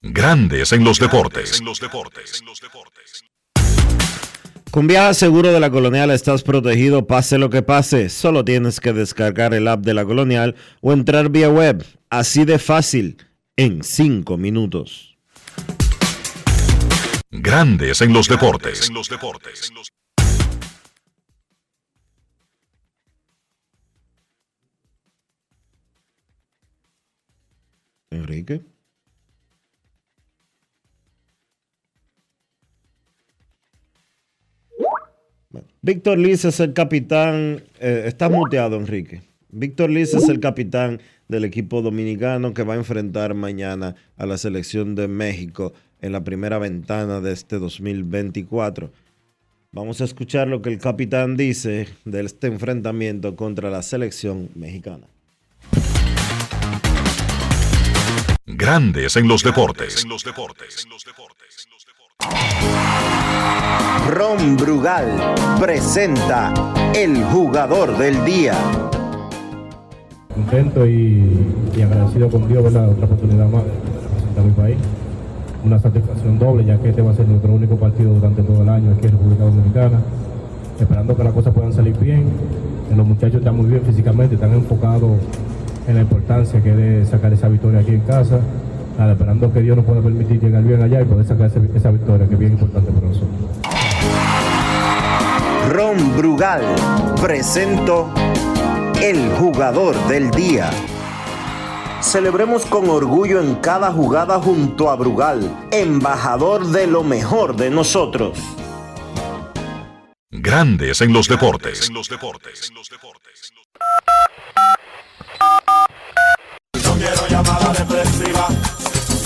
Grandes en los deportes. Con Viaja Seguro de la Colonial estás protegido pase lo que pase. Solo tienes que descargar el app de la Colonial o entrar vía web. Así de fácil, en 5 minutos. Grandes en los deportes. Enrique. Víctor Liz es el capitán. eh, está muteado, Enrique. Víctor Liz es el capitán del equipo dominicano que va a enfrentar mañana a la selección de México en la primera ventana de este 2024. Vamos a escuchar lo que el capitán dice de este enfrentamiento contra la selección mexicana. Grandes en los deportes. Ron Brugal presenta el jugador del día. contento y, agradecido con Dios, ¿verdad? Otra oportunidad más de representar a mi país. Una satisfacción doble, ya que este va a ser nuestro único partido durante todo el año aquí en República Dominicana. Esperando que las cosas puedan salir bien. Los muchachos están muy bien físicamente, están enfocados en la importancia que es de sacar esa victoria aquí en casa. Nada, esperando que Dios nos pueda permitir llegar bien allá y poder sacar ese- esa victoria que es bien importante para nosotros. Ron Brugal presento el jugador del día. Celebremos con orgullo en cada jugada junto a Brugal, embajador de lo mejor de nosotros. Grandes en los deportes. No quiero llamada depresiva.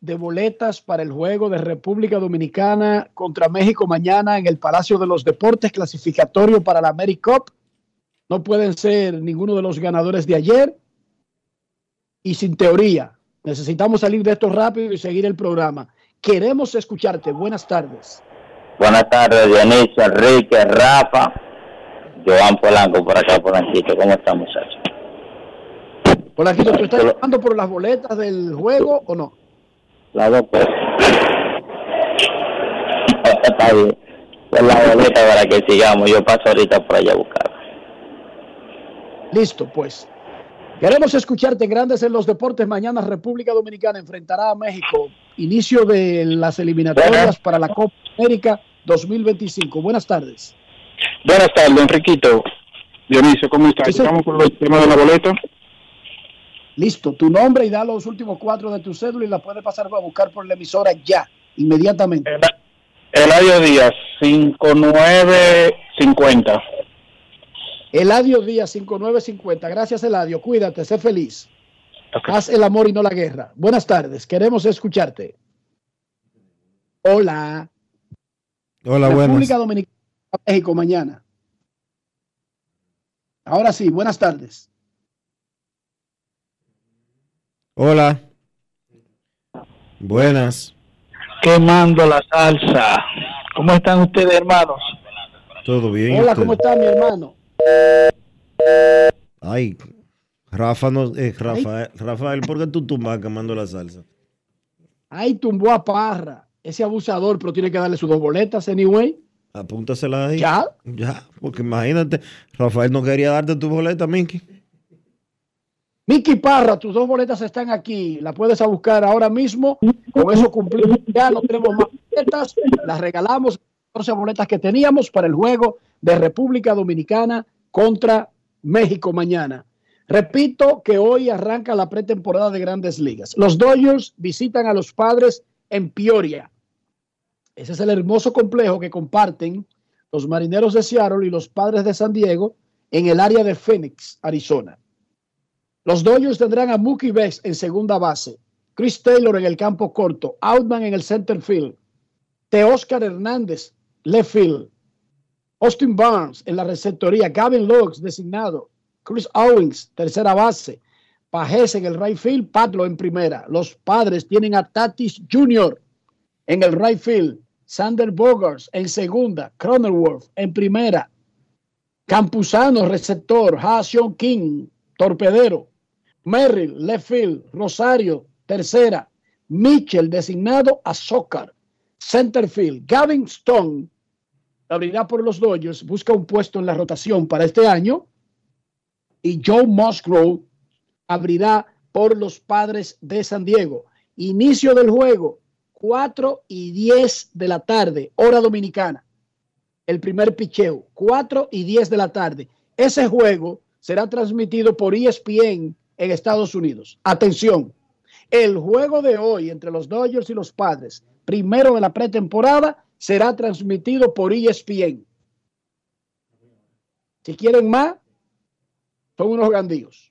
de boletas para el juego de República Dominicana contra México mañana en el Palacio de los Deportes clasificatorio para la AmeriCup. No pueden ser ninguno de los ganadores de ayer y sin teoría. Necesitamos salir de esto rápido y seguir el programa. Queremos escucharte. Buenas tardes. Buenas tardes, Dionisio, Enrique, Rafa, Joan Polanco por acá, Polanquito. ¿Cómo están, muchachos? Polanquito, ¿tú estás llamando por las boletas del juego o no? Las dos cosas. Está bien. Pues la boleta para que sigamos. Yo paso ahorita por allá a buscar. Listo, pues. Queremos escucharte Grandes en los Deportes. Mañana República Dominicana enfrentará a México. Inicio de las eliminatorias para la Copa América 2025. Buenas tardes. Buenas tardes, Enriquito. Dionisio, ¿cómo estás? Estamos por el tema de la boleta. Listo, tu nombre y da los últimos cuatro de tu cédula y la puedes pasar a buscar por la emisora ya, inmediatamente. Eladio Díaz, 5950. Eladio Díaz 5950. Gracias, Eladio. Cuídate, sé feliz. Haz el amor y no la guerra. Buenas tardes, queremos escucharte. Hola. Hola, República buenas. Dominicana, México mañana. Ahora sí, buenas tardes. Hola. Buenas. quemando la salsa. ¿Cómo están ustedes, hermanos? ¿Todo bien? Hola, usted? ¿cómo está mi hermano? Ay, Rafa, no, eh, Rafael, Rafael, ¿por qué tú tumbas quemando la salsa? Ahí tumbó a Parra, ese abusador, pero tiene que darle sus dos boletas, anyway. Apúntasela ahí. ¿Ya? Ya, porque imagínate, Rafael no quería darte tu boleta, Minky. Miki Parra, tus dos boletas están aquí. La puedes a buscar ahora mismo. Con eso cumplimos. Ya no tenemos más boletas. Las regalamos. 14 boletas que teníamos para el juego de República Dominicana contra México mañana. Repito que hoy arranca la pretemporada de grandes ligas. Los Dodgers visitan a los padres en Peoria. Ese es el hermoso complejo que comparten los marineros de Seattle y los padres de San Diego en el área de Phoenix, Arizona. Los Dodgers tendrán a Mookie Betts en segunda base, Chris Taylor en el campo corto, Outman en el center field, Oscar Hernández, left field, Austin Barnes en la receptoría, Gavin Lux designado, Chris Owens, tercera base, Pajes en el right field, Patlo en primera. Los padres tienen a Tatis Jr. en el right field, Sander Bogars en segunda, Cronenworth en primera, Campuzano receptor, Ha King, torpedero, Merrill left field, Rosario tercera, Mitchell designado a Soccer, center field, Gavin Stone abrirá por los Dodgers, busca un puesto en la rotación para este año y Joe Musgrove abrirá por los padres de San Diego. Inicio del juego, 4 y 10 de la tarde, hora dominicana. El primer picheo, 4 y 10 de la tarde. Ese juego será transmitido por ESPN en Estados Unidos. Atención, el juego de hoy entre los Dodgers y los padres, primero de la pretemporada, será transmitido por ESPN. Si quieren más, son unos grandíos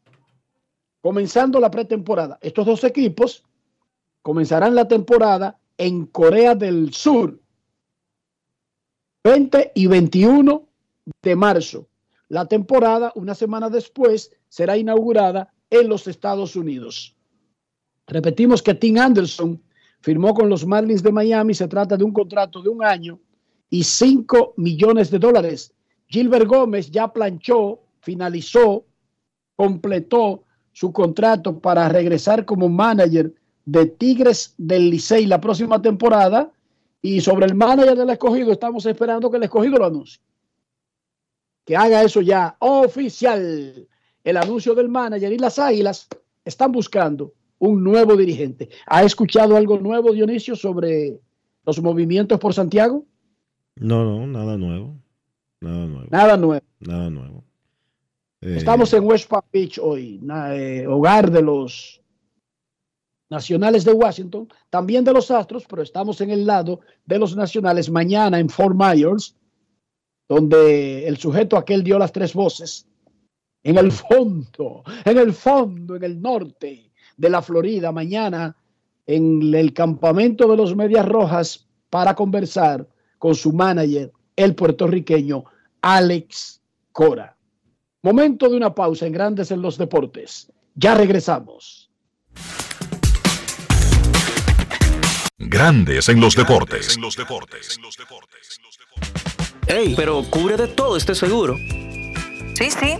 comenzando la pretemporada. Estos dos equipos comenzarán la temporada en Corea del Sur, 20 y 21 de marzo. La temporada, una semana después, será inaugurada en los Estados Unidos. Repetimos que Tim Anderson firmó con los Marlins de Miami. Se trata de un contrato de un año y 5 millones de dólares. Gilbert Gómez ya planchó, finalizó, completó su contrato para regresar como manager de Tigres del Licey la próxima temporada. Y sobre el manager del escogido, estamos esperando que el escogido lo anuncie. Que haga eso ya oficial. El anuncio del manager y las águilas están buscando un nuevo dirigente. ¿Ha escuchado algo nuevo, Dionisio, sobre los movimientos por Santiago? No, no, nada nuevo. Nada nuevo. Nada nuevo. Nada nuevo. Eh, Estamos en West Palm Beach hoy, eh, hogar de los nacionales de Washington, también de los Astros, pero estamos en el lado de los nacionales mañana en Fort Myers, donde el sujeto aquel dio las tres voces. En el fondo, en el fondo, en el norte de la Florida, mañana en el campamento de los Medias Rojas para conversar con su manager, el puertorriqueño Alex Cora. Momento de una pausa en Grandes en los Deportes. Ya regresamos. Grandes en los deportes. En los deportes. Ey, pero cubre de todo este seguro. Sí, sí,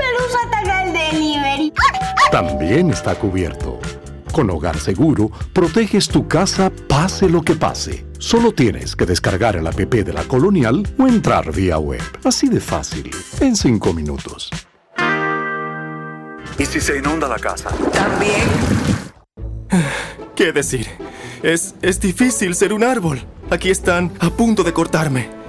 Pelusa ataca el delivery? También está cubierto. Con Hogar Seguro, proteges tu casa pase lo que pase. Solo tienes que descargar el app de la Colonial o entrar vía web. Así de fácil, en 5 minutos. ¿Y si se inunda la casa? También. ¿Qué decir? Es, es difícil ser un árbol. Aquí están a punto de cortarme.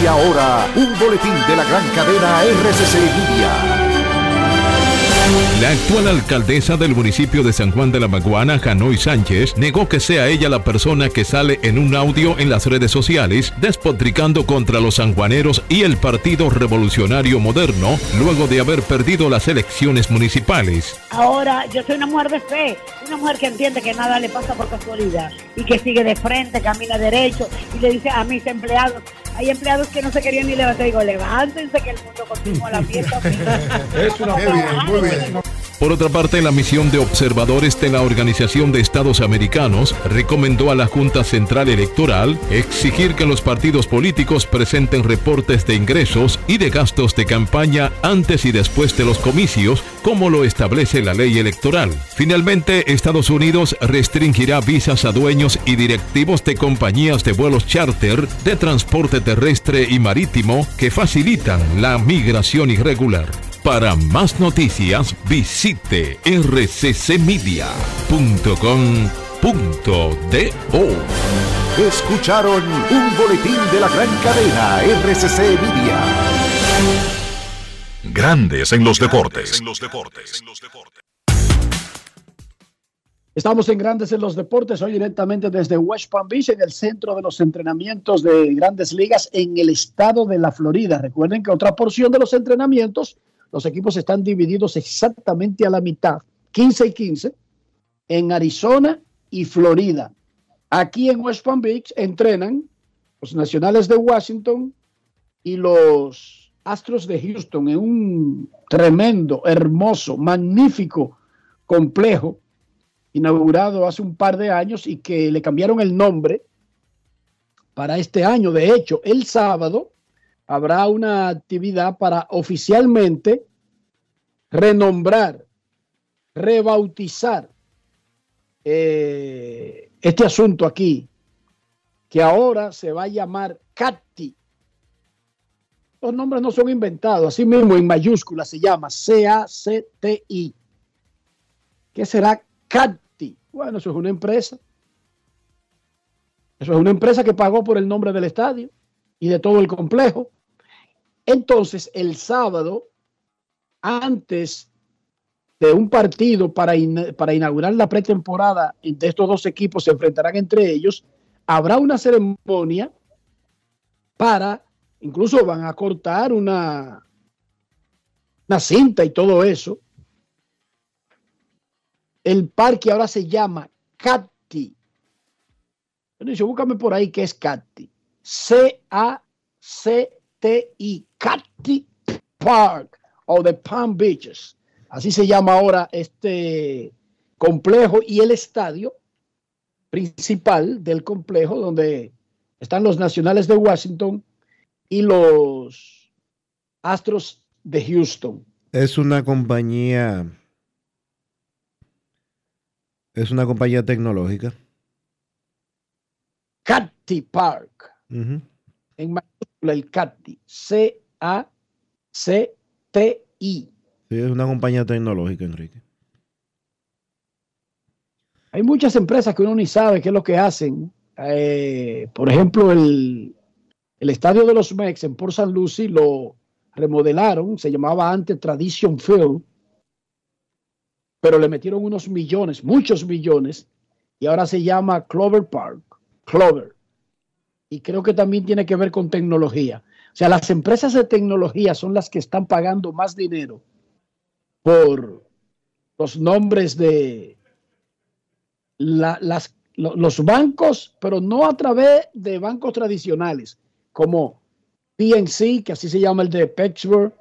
Y ahora, un boletín de la gran cadena RCC Media. La actual alcaldesa del municipio de San Juan de la Maguana, Janoy Sánchez, negó que sea ella la persona que sale en un audio en las redes sociales despotricando contra los sanjuaneros y el Partido Revolucionario Moderno luego de haber perdido las elecciones municipales. Ahora yo soy una mujer de fe, una mujer que entiende que nada le pasa por casualidad y que sigue de frente, camina derecho y le dice a mis empleados, hay empleados que no se querían ni levantar, digo, levántense que el mundo continúa la fiesta. Es una muy bien. Por otra parte, la misión de observadores de la Organización de Estados Americanos recomendó a la Junta Central Electoral exigir que los partidos políticos presenten reportes de ingresos y de gastos de campaña antes y después de los comicios, como lo establece la ley electoral. Finalmente, Estados Unidos restringirá visas a dueños y directivos de compañías de vuelos charter de transporte terrestre y marítimo que facilitan la migración irregular. Para más noticias, visite rccmedia.com.do. Escucharon un boletín de la gran cadena RCC Media. Grandes en los deportes. Estamos en Grandes en los Deportes, hoy directamente desde West Palm Beach, en el centro de los entrenamientos de grandes ligas en el estado de la Florida. Recuerden que otra porción de los entrenamientos, los equipos están divididos exactamente a la mitad, 15 y 15, en Arizona y Florida. Aquí en West Palm Beach entrenan los Nacionales de Washington y los Astros de Houston en un tremendo, hermoso, magnífico complejo inaugurado hace un par de años y que le cambiaron el nombre para este año. De hecho, el sábado habrá una actividad para oficialmente renombrar, rebautizar eh, este asunto aquí, que ahora se va a llamar CATI. Los nombres no son inventados, así mismo en mayúsculas se llama C-A-C-T-I. ¿Qué será CATI? Bueno, eso es una empresa. Eso es una empresa que pagó por el nombre del estadio y de todo el complejo. Entonces, el sábado, antes de un partido para, para inaugurar la pretemporada de estos dos equipos, se enfrentarán entre ellos, habrá una ceremonia para, incluso van a cortar una, una cinta y todo eso. El parque ahora se llama Cati. Dice, búscame por ahí que es Cati. C-A-C-T-I. Cati Park o the Palm Beaches. Así se llama ahora este complejo y el estadio principal del complejo donde están los nacionales de Washington y los Astros de Houston. Es una compañía es una compañía tecnológica. Catty Park. Uh -huh. En mayúscula el Catty. C-A-C-T-I. Sí, es una compañía tecnológica, Enrique. Hay muchas empresas que uno ni sabe qué es lo que hacen. Eh, por ejemplo, el, el estadio de los Mex en Port St. Lucie lo remodelaron, se llamaba antes Tradition Field, pero le metieron unos millones, muchos millones, y ahora se llama Clover Park, Clover. Y creo que también tiene que ver con tecnología. O sea, las empresas de tecnología son las que están pagando más dinero por los nombres de la- las, lo- los bancos, pero no a través de bancos tradicionales, como PNC, que así se llama el de Pittsburgh,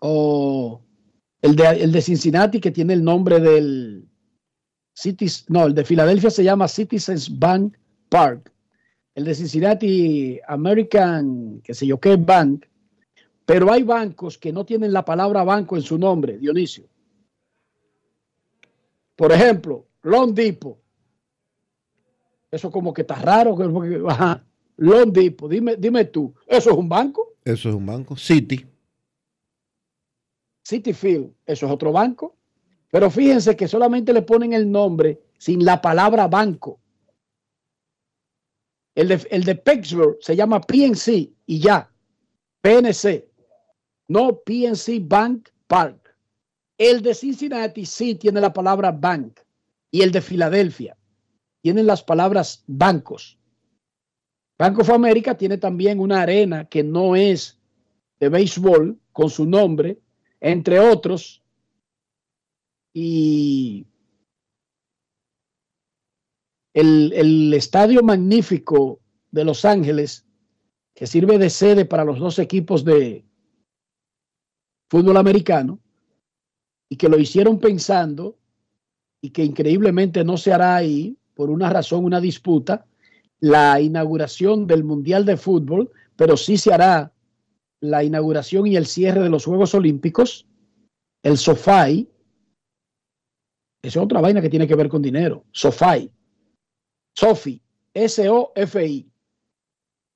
o el de, el de Cincinnati, que tiene el nombre del no, el de Filadelfia se llama Citizens Bank Park. El de Cincinnati, American, qué sé yo qué, Bank. Pero hay bancos que no tienen la palabra banco en su nombre, Dionisio. Por ejemplo, Long Depot. Eso como que está raro. ajá. Long Depot, dime, dime tú, ¿eso es un banco? Eso es un banco. City. Cityfield, eso es otro banco. Pero fíjense que solamente le ponen el nombre sin la palabra banco. El de, Pittsburgh se llama PNC y ya. PNC. No PNC Bank Park. El de Cincinnati sí tiene la palabra bank. Y el de Filadelfia tienen las palabras bancos. Bank of America tiene también una arena que no es de béisbol con su nombre, entre otros. Y el, el estadio magnífico de Los Ángeles, que sirve de sede para los dos equipos de fútbol americano, y que lo hicieron pensando, y que increíblemente no se hará ahí, por una razón, una disputa, la inauguración del Mundial de Fútbol, pero sí se hará la inauguración y el cierre de los Juegos Olímpicos, el SOFAI, es otra vaina que tiene que ver con dinero, SOFAI, SOFI, S-O-F-I,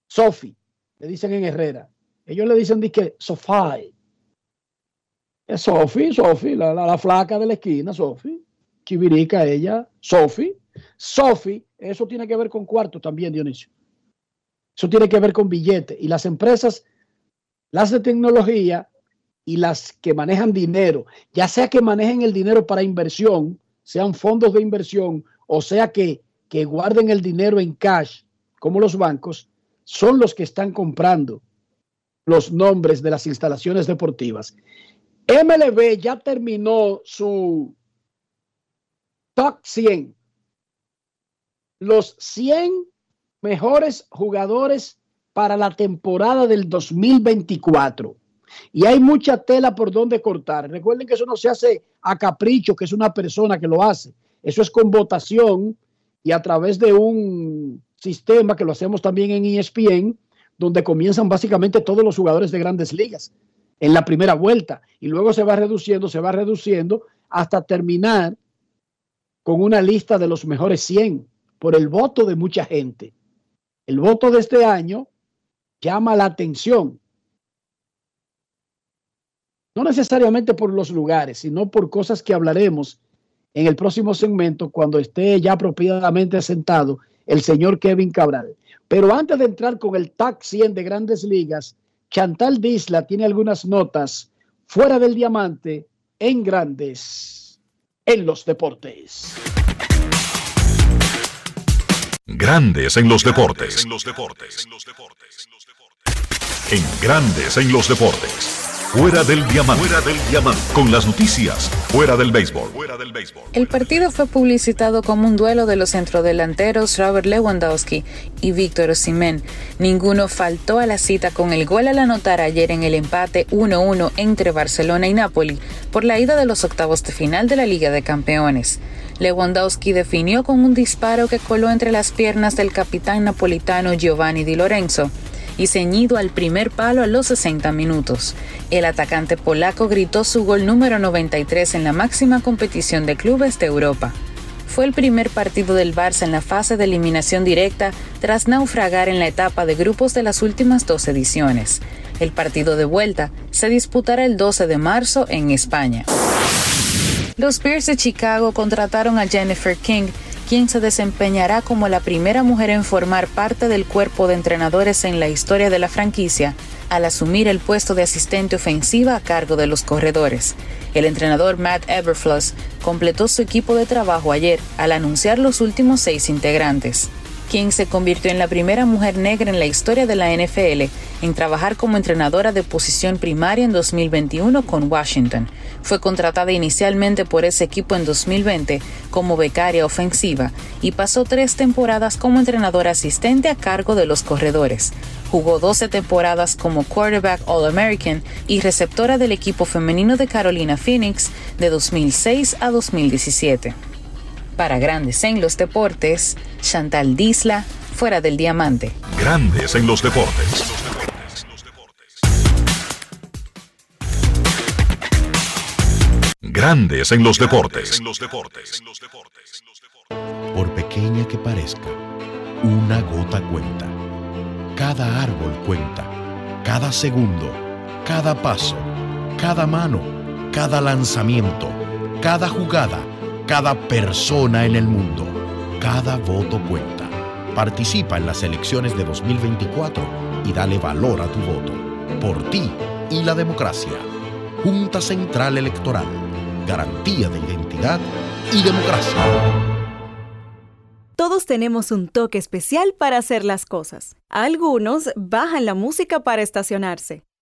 SOFI, le dicen en Herrera. Ellos le dicen que SOFAI. Es Sofi, Sofi, la, la, la flaca de la esquina, Sofi. Chivirica ella, Sofi. Sofi, eso tiene que ver con cuarto también, Dionisio. Eso tiene que ver con billetes. Y las empresas, las de tecnología y las que manejan dinero, ya sea que manejen el dinero para inversión, sean fondos de inversión, o sea que, que guarden el dinero en cash, como los bancos, son los que están comprando los nombres de las instalaciones deportivas. MLB ya terminó su top 100. Los 100 mejores jugadores para la temporada del 2024. Y hay mucha tela por donde cortar. Recuerden que eso no se hace a capricho, que es una persona que lo hace. Eso es con votación y a través de un sistema que lo hacemos también en ESPN, donde comienzan básicamente todos los jugadores de grandes ligas en la primera vuelta y luego se va reduciendo, se va reduciendo hasta terminar con una lista de los mejores 100 por el voto de mucha gente. El voto de este año llama la atención. No necesariamente por los lugares, sino por cosas que hablaremos en el próximo segmento cuando esté ya apropiadamente sentado el señor Kevin Cabral. Pero antes de entrar con el TAC 100 de grandes ligas, Chantal Disla tiene algunas notas fuera del diamante en grandes en los deportes. Grandes en los deportes. En Grandes en los deportes. Fuera del diamante. Fuera del. Con las noticias. Fuera del béisbol. Fuera del béisbol. El partido fue publicitado como un duelo de los centrodelanteros Robert Lewandowski y Víctor Osimhen. Ninguno faltó a la cita con el gol al anotar ayer en el empate 1-1 entre Barcelona y Napoli por la ida de los octavos de final de la Liga de Campeones. Lewandowski definió con un disparo que coló entre las piernas del capitán napolitano Giovanni Di Lorenzo y ceñido al primer palo a los 60 minutos. El atacante polaco gritó su gol número 93 en la máxima competición de clubes de Europa. Fue el primer partido del Barça en la fase de eliminación directa tras naufragar en la etapa de grupos de las últimas dos ediciones. El partido de vuelta se disputará el 12 de marzo en España. Los Bears de Chicago contrataron a Jennifer King, quien se desempeñará como la primera mujer en formar parte del cuerpo de entrenadores en la historia de la franquicia, al asumir el puesto de asistente ofensiva a cargo de los corredores. El entrenador Matt Everfluss completó su equipo de trabajo ayer al anunciar los últimos seis integrantes. King se convirtió en la primera mujer negra en la historia de la NFL en trabajar como entrenadora de posición primaria en 2021 con Washington. Fue contratada inicialmente por ese equipo en 2020 como becaria ofensiva y pasó tres temporadas como entrenadora asistente a cargo de los corredores. Jugó 12 temporadas como quarterback All-American y receptora del equipo femenino de Carolina Phoenix de 2006 a 2017. Para Grandes en los Deportes, Chantal Disla, fuera del diamante. Grandes en los deportes. Grandes en los deportes. Por pequeña que parezca, una gota cuenta. Cada árbol cuenta. Cada segundo. Cada paso. Cada mano. Cada lanzamiento. Cada jugada. Cada persona en el mundo. Cada voto cuenta. Participa en las elecciones de 2024 y dale valor a tu voto. Por ti y la democracia. Junta Central Electoral. Garantía de identidad y democracia. Todos tenemos un toque especial para hacer las cosas. Algunos bajan la música para estacionarse.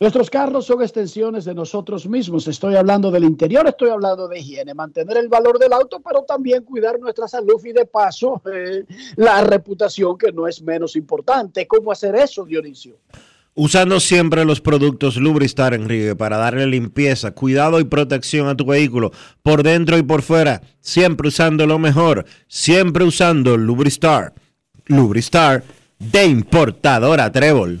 Nuestros carros son extensiones de nosotros mismos. Estoy hablando del interior, estoy hablando de higiene, mantener el valor del auto, pero también cuidar nuestra salud y de paso eh, la reputación que no es menos importante. ¿Cómo hacer eso, Dionisio? Usando siempre los productos Lubristar, Enrique, para darle limpieza, cuidado y protección a tu vehículo, por dentro y por fuera. Siempre usando lo mejor, siempre usando Lubristar. Lubristar de importadora Trébol.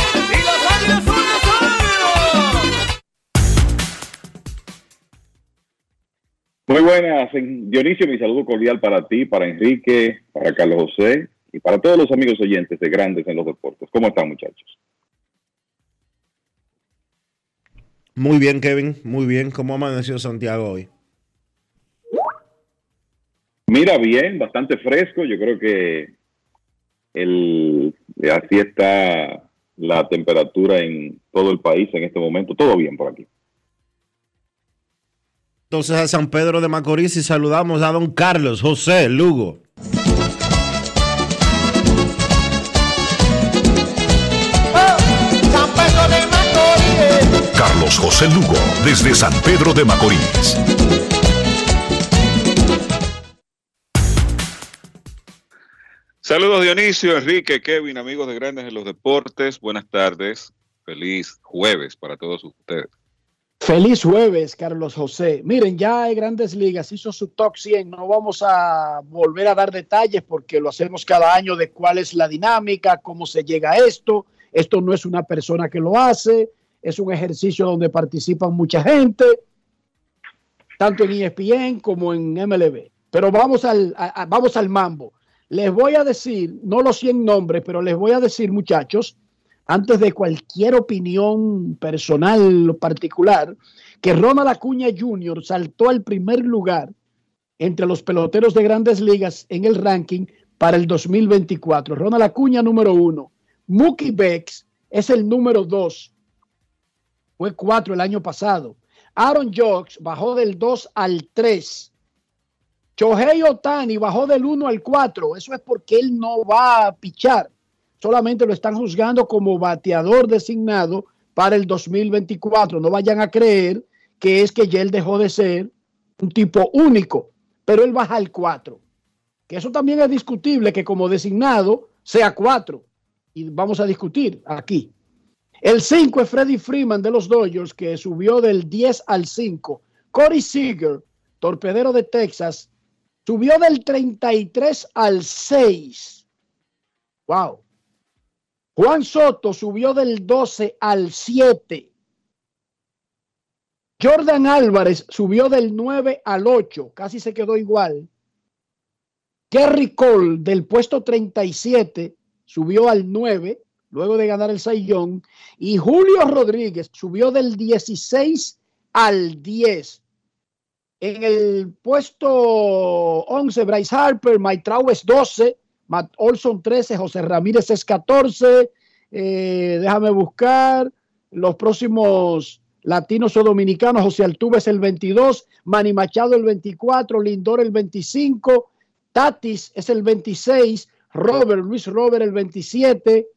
Muy buenas, Dionisio, mi saludo cordial para ti, para Enrique, para Carlos José y para todos los amigos oyentes de Grandes en los Deportes. ¿Cómo están, muchachos? Muy bien, Kevin, muy bien. ¿Cómo amaneció Santiago hoy? Mira, bien, bastante fresco. Yo creo que el, así está la temperatura en todo el país en este momento. Todo bien por aquí. Entonces a San Pedro de Macorís y saludamos a don Carlos José Lugo. Carlos José Lugo, desde San Pedro de Macorís. Saludos Dionisio, Enrique, Kevin, amigos de Grandes en los Deportes. Buenas tardes. Feliz jueves para todos ustedes. Feliz jueves, Carlos José. Miren, ya hay grandes ligas, hizo su top 100. No vamos a volver a dar detalles porque lo hacemos cada año de cuál es la dinámica, cómo se llega a esto. Esto no es una persona que lo hace, es un ejercicio donde participan mucha gente, tanto en ESPN como en MLB. Pero vamos al, vamos al mambo. Les voy a decir, no los 100 nombres, pero les voy a decir, muchachos, antes de cualquier opinión personal o particular, que Ronald Acuña Jr. saltó al primer lugar entre los peloteros de grandes ligas en el ranking para el 2024. Ronald Acuña número uno. Mookie Becks es el número dos. Fue cuatro el año pasado. Aaron Jocks bajó del 2 al 3. Shohei Otani bajó del 1 al 4. Eso es porque él no va a pichar. Solamente lo están juzgando como bateador designado para el 2024. No vayan a creer que es que ya él dejó de ser un tipo único, pero él baja al 4. Que eso también es discutible que como designado sea 4. Y vamos a discutir aquí. El 5 es Freddie Freeman de los Dodgers, que subió del 10 al 5. Corey Seager, torpedero de Texas, subió del 33 al 6. Wow. Juan Soto subió del 12 al 7. Jordan Álvarez subió del 9 al 8, casi se quedó igual. Kerry Cole del puesto 37 subió al 9 luego de ganar el Saiyón. Y Julio Rodríguez subió del 16 al 10. En el puesto 11, Bryce Harper, Mike Trout es 12, Matt Olson 13, José Ramírez es 14. Eh, déjame buscar los próximos latinos o dominicanos. José Altuve es el 22, Manny Machado el 24, Lindor el 25, Tatis es el 26, Robert, Luis Robert el 27,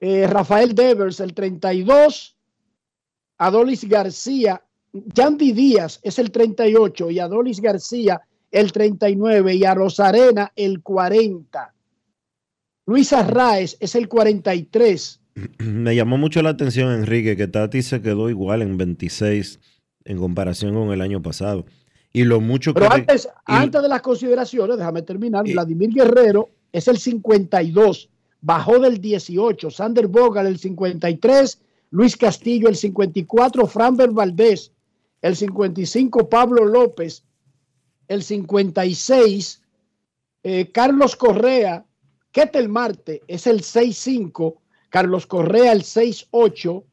eh, Rafael Devers el 32, Adolis García, Yandy Díaz es el 38 y Adolis García el 39 y a Rosarena el 40. Luis Arraez es el 43. Me llamó mucho la atención, Enrique, que Tati se quedó igual en 26 en comparación con el año pasado. Y lo mucho que... Pero antes, y- antes de las consideraciones, déjame terminar, Vladimir Guerrero es el 52, bajó del 18, Sander Bogal el 53, Luis Castillo el 54, Franber Valdés el 55, Pablo López el 56, eh, Carlos Correa, Ketel Marte es el 65, Carlos Correa el 68,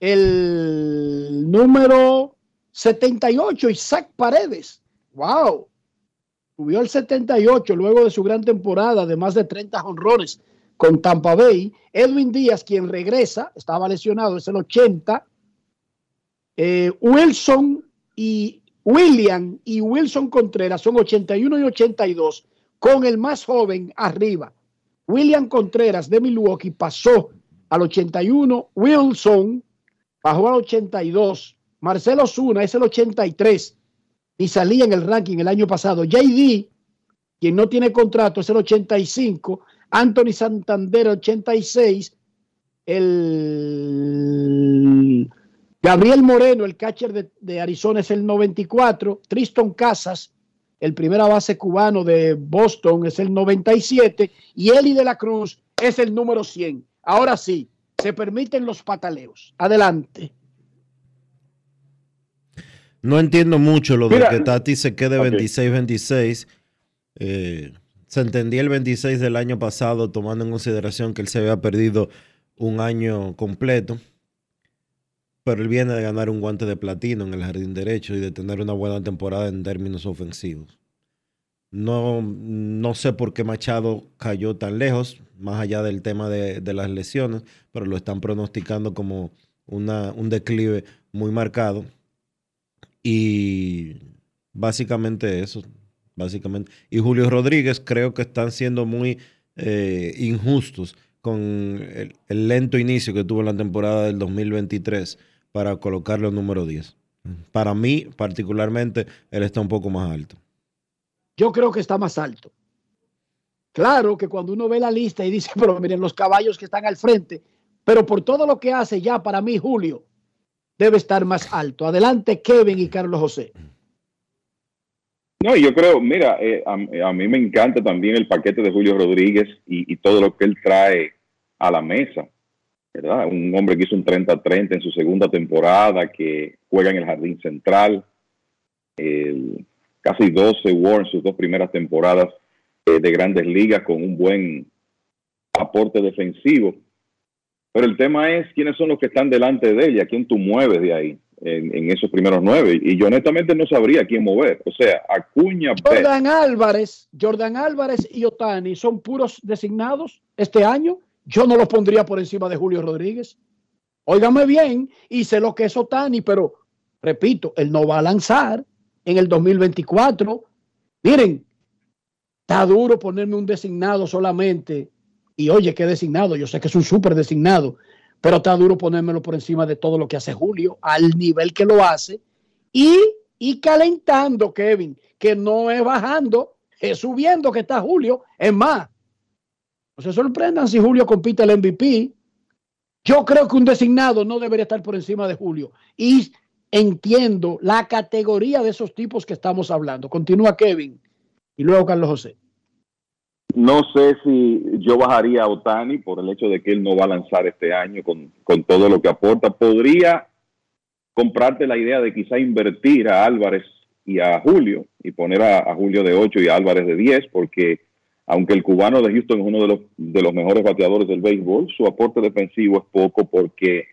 el número 78, Isaac Paredes. ¡Wow! Subió el 78 luego de su gran temporada de más de 30 honrones con Tampa Bay. Edwin Díaz, quien regresa, estaba lesionado, es el 80. Eh, Wilson y William y Wilson Contreras son 81 y 82, con el más joven arriba. William Contreras de Milwaukee pasó al 81, Wilson bajó al 82, Marcelo Zuna es el 83 y salía en el ranking el año pasado. JD, quien no tiene contrato, es el 85, Anthony Santander 86, el Gabriel Moreno, el catcher de, de Arizona, es el 94. Triston Casas, el primera base cubano de Boston, es el 97. Y Eli de la Cruz es el número 100. Ahora sí, se permiten los pataleos. Adelante. No entiendo mucho lo Mira. de que Tati se quede Ok. 26-26. Eh, se entendía el 26 del año pasado, tomando en consideración que él se había perdido un año completo. Pero él viene de ganar un guante de platino en el jardín derecho y de tener una buena temporada en términos ofensivos. No, no sé por qué Machado cayó tan lejos, más allá del tema de, de las lesiones, pero lo están pronosticando como una, un declive muy marcado. Y básicamente eso, básicamente. Y Julio Rodríguez creo que están siendo muy eh, injustos con el, el lento inicio que tuvo en la temporada del 2023 para colocarlo número 10. Para mí, particularmente, él está un poco más alto. Yo creo que está más alto. Claro que cuando uno ve la lista y dice, pero miren los caballos que están al frente, pero por todo lo que hace ya para mí Julio debe estar más alto. Adelante, Kevin y Carlos José. No, yo creo, mira, eh, a, a, mí me encanta también el paquete de Julio Rodríguez y, y, todo lo que él trae a la mesa, Un hombre que hizo un 30-30 en su segunda temporada, que juega en el jardín central, casi 12 WAR en sus dos primeras temporadas eh, de grandes ligas con un buen aporte defensivo. Pero el tema es quiénes son los que están delante de ella, quién tú mueves de ahí en, esos primeros nueve. Y yo honestamente no sabría quién mover. O sea, Acuña. Jordan. Álvarez, Jordan Álvarez y Otani son puros designados este año. Yo no los pondría por encima de Julio Rodríguez. Óigame bien, y sé lo que es Otani, pero repito, él no va a lanzar en el 2024. Miren, está duro ponerme un designado solamente. Y oye, qué designado. Yo sé que es un súper designado pero está duro ponérmelo por encima de todo lo que hace Julio, al nivel que lo hace, y, y calentando, Kevin, que no es bajando, es subiendo que está Julio. Es más, no se sorprendan si Julio compite el MVP. Yo creo que un designado no debería estar por encima de Julio. Y entiendo la categoría de esos tipos que estamos hablando. Continúa Kevin y luego Carlos José. No sé si yo bajaría a Otani por el hecho de que él no va a lanzar este año con, con todo lo que aporta. Podría comprarte la idea de quizá invertir a Álvarez y a Julio y poner a, Julio de 8 y a Álvarez de 10, porque aunque el cubano de Houston es uno de los, de los mejores bateadores del béisbol, su aporte defensivo es poco porque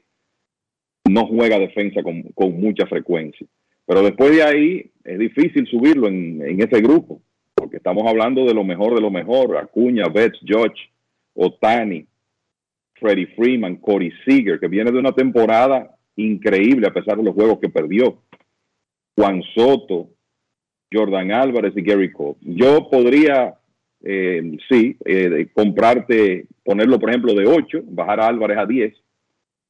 no juega defensa con, mucha frecuencia. Pero después de ahí es difícil subirlo en, en ese grupo porque estamos hablando de lo mejor de lo mejor, Acuña, Betts, George, Otani, Freddie Freeman, Corey Seager, que viene de una temporada increíble a pesar de los juegos que perdió, Juan Soto, Jordan Álvarez y Gary Cole. Yo podría, eh, sí, eh, comprarte, ponerlo por ejemplo de 8, bajar a Álvarez a 10,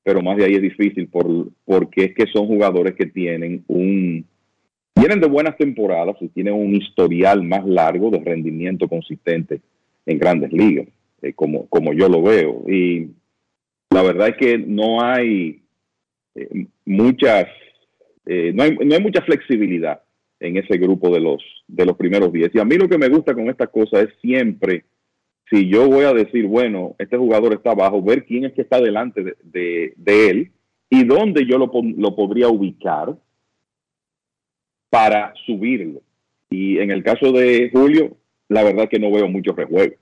pero más de ahí es difícil por, porque es que son jugadores que tienen un Vienen de buenas temporadas y tienen un historial más largo de rendimiento consistente en grandes ligas, eh, como, como yo lo veo. Y la verdad es que no hay eh, muchas, eh, no, hay, no hay mucha flexibilidad en ese grupo de los, de los primeros 10. Y a mí lo que me gusta con esta cosa es siempre, si yo voy a decir, bueno, este jugador está abajo, ver quién es que está delante de, de, de él y dónde yo lo, lo podría ubicar para subirlo. Y en el caso de Julio, la verdad que no veo mucho rejuego.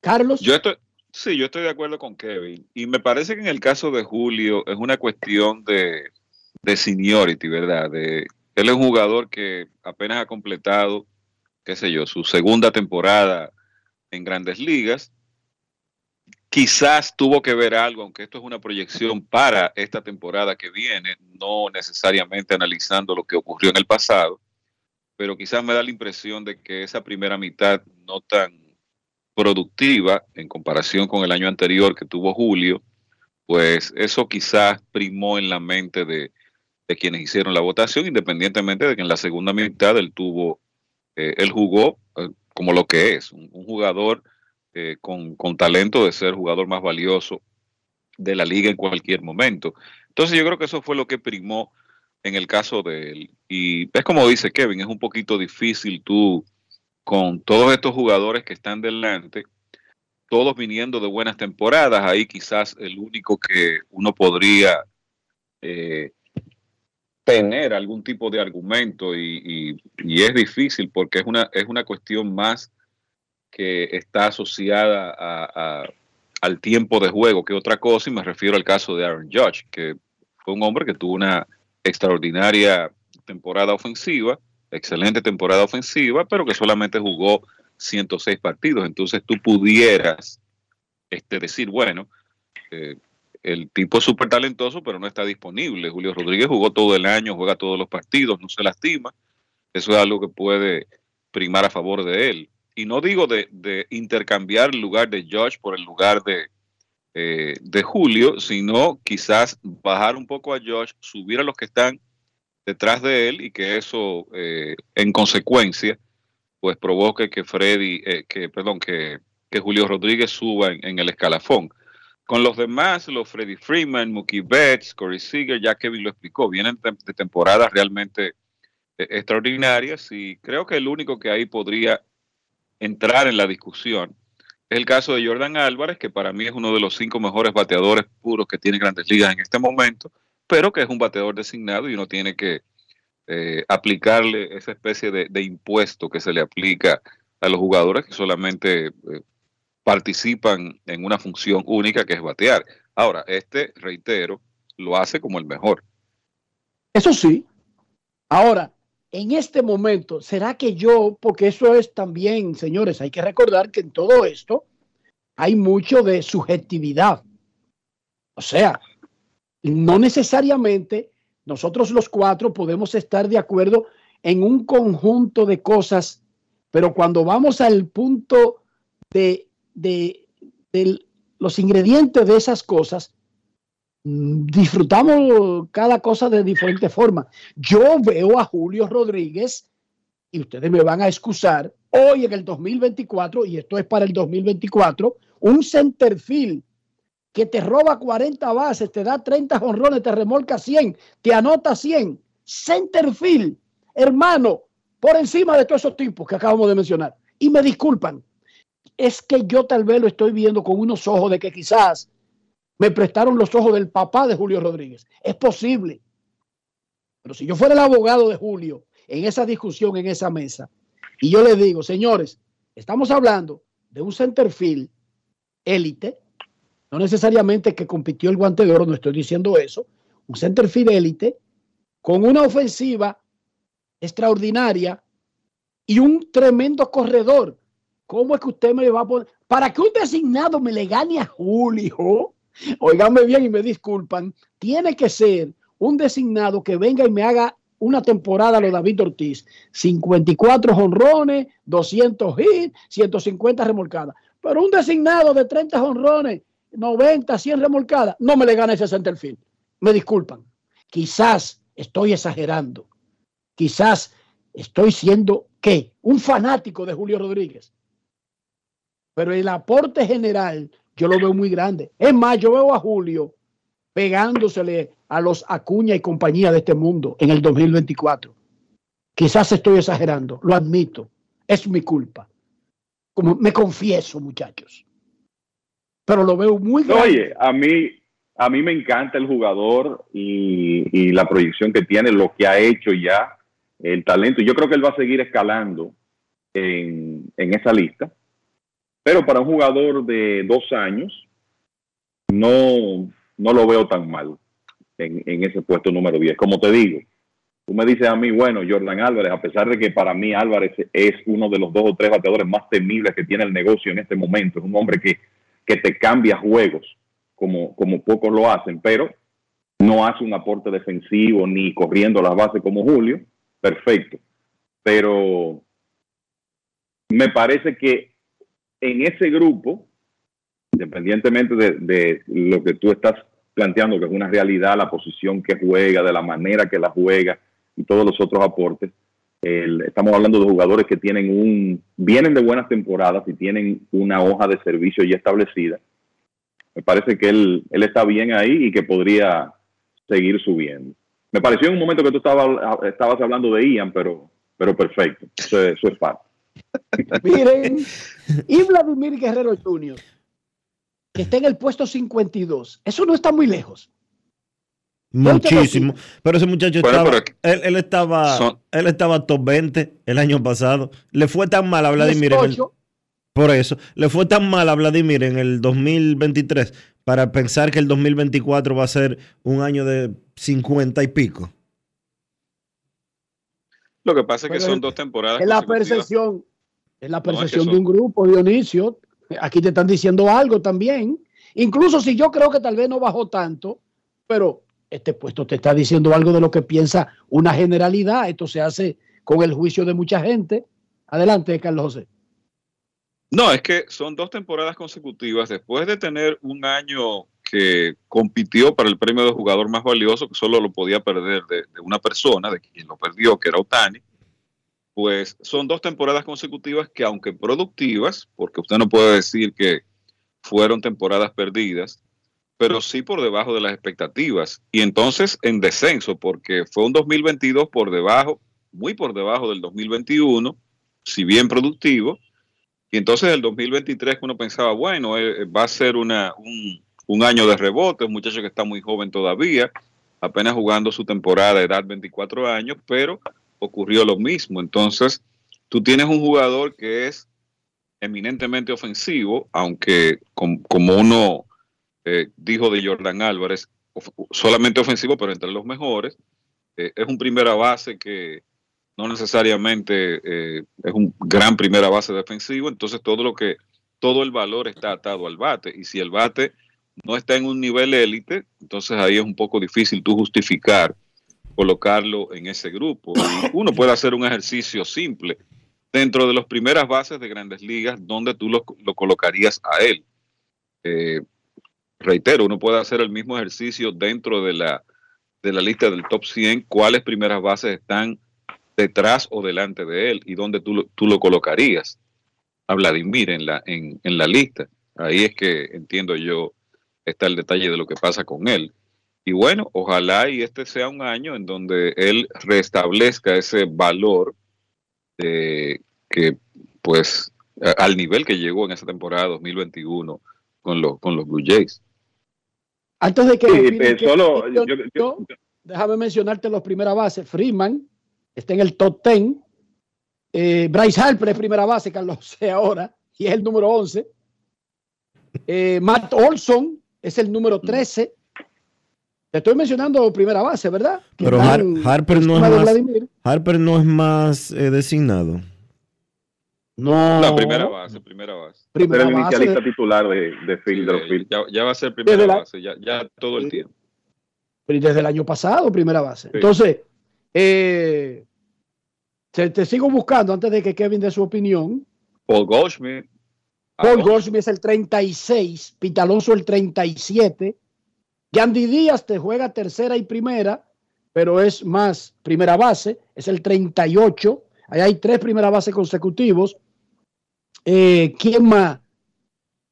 Carlos. Yo estoy, sí, yo estoy de acuerdo con Kevin. Y me parece que en el caso de Julio es una cuestión de, de seniority, ¿verdad? Él es un jugador que apenas ha completado, qué sé yo, su segunda temporada en grandes ligas quizás tuvo que ver algo, aunque esto es una proyección para esta temporada que viene, no necesariamente analizando lo que ocurrió en el pasado, pero quizás me da la impresión de que esa primera mitad no tan productiva en comparación con el año anterior que tuvo Julio, pues eso quizás primó en la mente de, de quienes hicieron la votación, independientemente de que en la segunda mitad él tuvo, eh, él jugó eh, como lo que es, un, jugador eh, con, con, talento de ser jugador más valioso de la liga en cualquier momento. Entonces yo creo que eso fue lo que primó en el caso de él. Y es como dice Kevin, es un poquito difícil tú con todos estos jugadores que están delante, todos viniendo de buenas temporadas, ahí quizás el único que uno podría eh, tener algún tipo de argumento y, y, es difícil porque es una, es una cuestión más que está asociada a, a, al tiempo de juego que otra cosa, y me refiero al caso de Aaron Judge, que fue un hombre que tuvo una extraordinaria temporada ofensiva, excelente temporada ofensiva, pero que solamente jugó 106 partidos. Entonces tú pudieras este, decir, bueno, eh, el tipo es súper talentoso, pero no está disponible. Julio Rodríguez jugó todo el año, juega todos los partidos, no se lastima. Eso es algo que puede primar a favor de él y no digo de, intercambiar el lugar de Josh por el lugar de, eh, de Julio, sino quizás bajar un poco a Josh, subir a los que están detrás de él y que eso eh, en consecuencia pues provoque que Freddy, eh, que perdón, que, Julio Rodríguez suba en, el escalafón. Con los demás, los Freddie Freeman, Mookie Betts, Corey Seager, ya Kevin lo explicó, vienen de temporadas realmente eh, extraordinarias y creo que el único que ahí podría entrar en la discusión es el caso de Jordan Álvarez, que para mí es uno de los cinco mejores bateadores puros que tiene Grandes Ligas en este momento, pero que es un bateador designado y uno tiene que eh, aplicarle esa especie de, impuesto que se le aplica a los jugadores que solamente eh, participan en una función única que es batear. Ahora, este, reitero, lo hace como el mejor. Eso sí. Ahora, en este momento, ¿será que yo, porque eso es también, señores, hay que recordar que en todo esto hay mucho de subjetividad. O sea, no necesariamente nosotros los cuatro podemos estar de acuerdo en un conjunto de cosas, pero cuando vamos al punto de, de, los ingredientes de esas cosas, mm, disfrutamos cada cosa de diferente forma. Yo veo a Julio Rodríguez, y ustedes me van a excusar, hoy en el 2024, y esto es para el 2024, un centerfield que te roba 40 bases, te da 30 jonrones, te remolca 100, te anota 100. Centerfield, hermano, por encima de todos esos tipos que acabamos de mencionar. Y me disculpan, es que yo tal vez lo estoy viendo con unos ojos de que quizás me prestaron los ojos del papá de Julio Rodríguez. Es posible. Pero si yo fuera el abogado de Julio en esa discusión, en esa mesa, y yo le digo, señores, estamos hablando de un centerfield élite, no necesariamente que compitió el guante de oro, no estoy diciendo eso. Un center fidelity con una ofensiva extraordinaria y un tremendo corredor. ¿Cómo es que usted me va a poner? Para que un designado me le gane a Julio, oiganme bien y me disculpan, tiene que ser un designado que venga y me haga una temporada a lo David Ortiz. 54 honrones, 200 hits, 150 remolcadas. Pero un designado de 30 honrones 90, 100 remolcadas, no me le gana ese centerfield. Me disculpan. Quizás estoy exagerando. Quizás estoy siendo, ¿qué? Un fanático de Julio Rodríguez. Pero el aporte general yo lo veo muy grande. Es más, yo veo a Julio pegándosele a los Acuña y compañía de este mundo en el 2024. Quizás estoy exagerando, lo admito. Es mi culpa. Como me confieso, muchachos pero lo veo muy grande. Oye, a mí, a mí me encanta el jugador y, la proyección que tiene, lo que ha hecho ya, el talento. Yo creo que él va a seguir escalando en, esa lista. Pero para un jugador de dos años, no, no lo veo tan mal en, en, ese puesto número 10. Como te digo, tú me dices a mí, bueno, Jordan Álvarez, a pesar de que para mí Álvarez es uno de los dos o tres bateadores más temibles que tiene el negocio en este momento, es un hombre que que te cambia juegos, como, como pocos lo hacen, pero no hace un aporte defensivo ni corriendo las bases como Julio, perfecto. Pero me parece que en ese grupo, independientemente de, lo que tú estás planteando, que es una realidad, la posición que juega, de la manera que la juega y todos los otros aportes, estamos hablando de jugadores que tienen un, vienen de buenas temporadas y tienen una hoja de servicio ya establecida. Me parece que él, él está bien ahí y que podría seguir subiendo. Me pareció en un momento que tú estabas, estabas hablando de Ian, pero, pero perfecto. Eso, es parte. Miren, y Vladimir Guerrero Jr., que está en el puesto 52, eso no está muy lejos. Muchísimo. Pero ese muchacho estaba, él, estaba, él estaba top 20 el año pasado. Le fue tan mal a Vladimir. por eso, le fue tan mal a Vladimir en el 2023 para pensar que el 2024 va a ser un año de 50 y pico. Lo que pasa es que son dos temporadas. Es la percepción, es la percepción de un grupo, Dionisio. Aquí te están diciendo algo también. Incluso si yo creo que tal vez no bajó tanto, pero este puesto te está diciendo algo de lo que piensa una generalidad. Esto se hace con el juicio de mucha gente. Adelante, Carlos José. No, es que son dos temporadas consecutivas después de tener un año que compitió para el premio de jugador más valioso, que solo lo podía perder de, una persona, de quien lo perdió, que era Otani. Pues son dos temporadas consecutivas que, aunque productivas, porque usted no puede decir que fueron temporadas perdidas, pero sí por debajo de las expectativas. Y entonces en descenso, porque fue un 2022 por debajo, muy por debajo del 2021, si bien productivo. Y entonces el 2023 uno pensaba, bueno, eh, va a ser una, un, un año de rebote, un muchacho que está muy joven todavía, apenas jugando su temporada edad 24 años, pero ocurrió lo mismo. Entonces, tú tienes un jugador que es eminentemente ofensivo, aunque como uno eh, dijo de Jordan Álvarez, solamente ofensivo, pero entre los mejores, eh, es un primera base que no necesariamente eh, es un gran primera base defensivo, entonces todo lo que, todo el valor está atado al bate, y si el bate no está en un nivel élite, entonces ahí es un poco difícil tú justificar colocarlo en ese grupo. uno puede hacer un ejercicio simple dentro de las primeras bases de grandes ligas donde tú lo, colocarías a él. Eh, reitero, uno puede hacer el mismo ejercicio dentro de la, de la lista del top 100, cuáles primeras bases están detrás o delante de él y dónde tú, tú lo colocarías a Vladimir en la, en, en la lista. Ahí es que entiendo yo está el detalle de lo que pasa con él. Y bueno, ojalá y este sea un año en donde él restablezca ese valor de que, pues, al nivel que llegó en esa temporada 2021 con los, con los Blue Jays. Antes de que, eh, solo, déjame mencionarte los primeras bases. Freeman está en el top 10. Eh, Bryce Harper es primera base, Carlos sé ahora, y es el número 11. Eh, Matt Olson es el número 13. Te estoy mencionando primera base, ¿verdad? Pero Harper, no es más, Harper no es más designado. No. La primera base, primera base. Primera el inicialista titular de, de Phil, ya, va a ser primera base, ya, ya, todo el tiempo. Desde el año pasado, primera base. Entonces, eh, te, sigo buscando antes de que Kevin dé su opinión. Paul Goldschmidt. Paul Goldschmidt es el 36, Pitalonso el 37. Yandy Díaz te juega tercera y primera, pero es más primera base, es el 38. Ahí hay tres primeras bases consecutivos. Eh, ¿Quién más?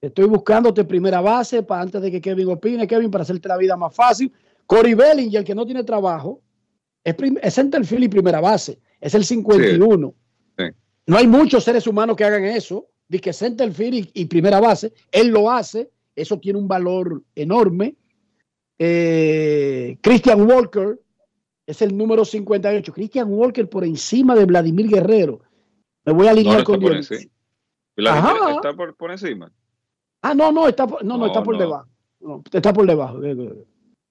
Estoy buscándote primera base para antes de que Kevin opine, Kevin, para hacerte la vida más fácil. Corey Bellinger, el que no tiene trabajo, es, es centerfield y primera base. Es el 51. No hay muchos seres humanos que hagan eso, de que centerfield y, y primera base. Él lo hace. Eso tiene un valor enorme. Eh, Christian Walker es el número 58. Christian Walker por encima de Vladimir Guerrero. Me voy a alinear con Dios. ¿Está por, por, encima? Ah, no, no, está, no, no, está por debajo. está por debajo.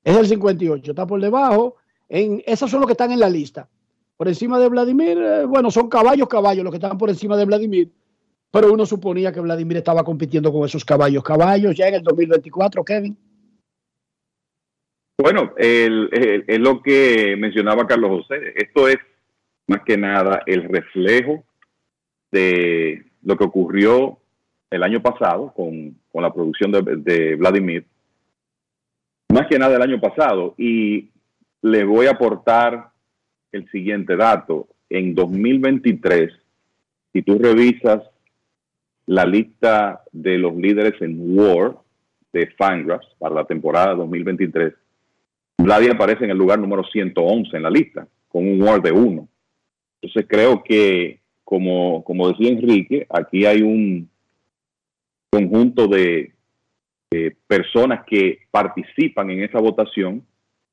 Es el 58, está por debajo. En, esos son los que están en la lista. Por encima de Vladimir, eh, bueno, son caballos, caballos los que están por encima de Vladimir. Pero uno suponía que Vladimir estaba compitiendo con esos caballos, caballos ya en el 2024, Kevin. Bueno, es lo que mencionaba Carlos José. Esto es más que nada el reflejo de lo que ocurrió el año pasado con, la producción de, Vladimir. Más que nada el año pasado. Y le voy a aportar el siguiente dato. En 2023, si tú revisas la lista de los líderes en War de Fangraphs para la temporada 2023, Vladi aparece en el lugar número 111 en la lista, con un WAR de 1. Entonces creo que, como, como decía Enrique, aquí hay un conjunto de, personas que participan en esa votación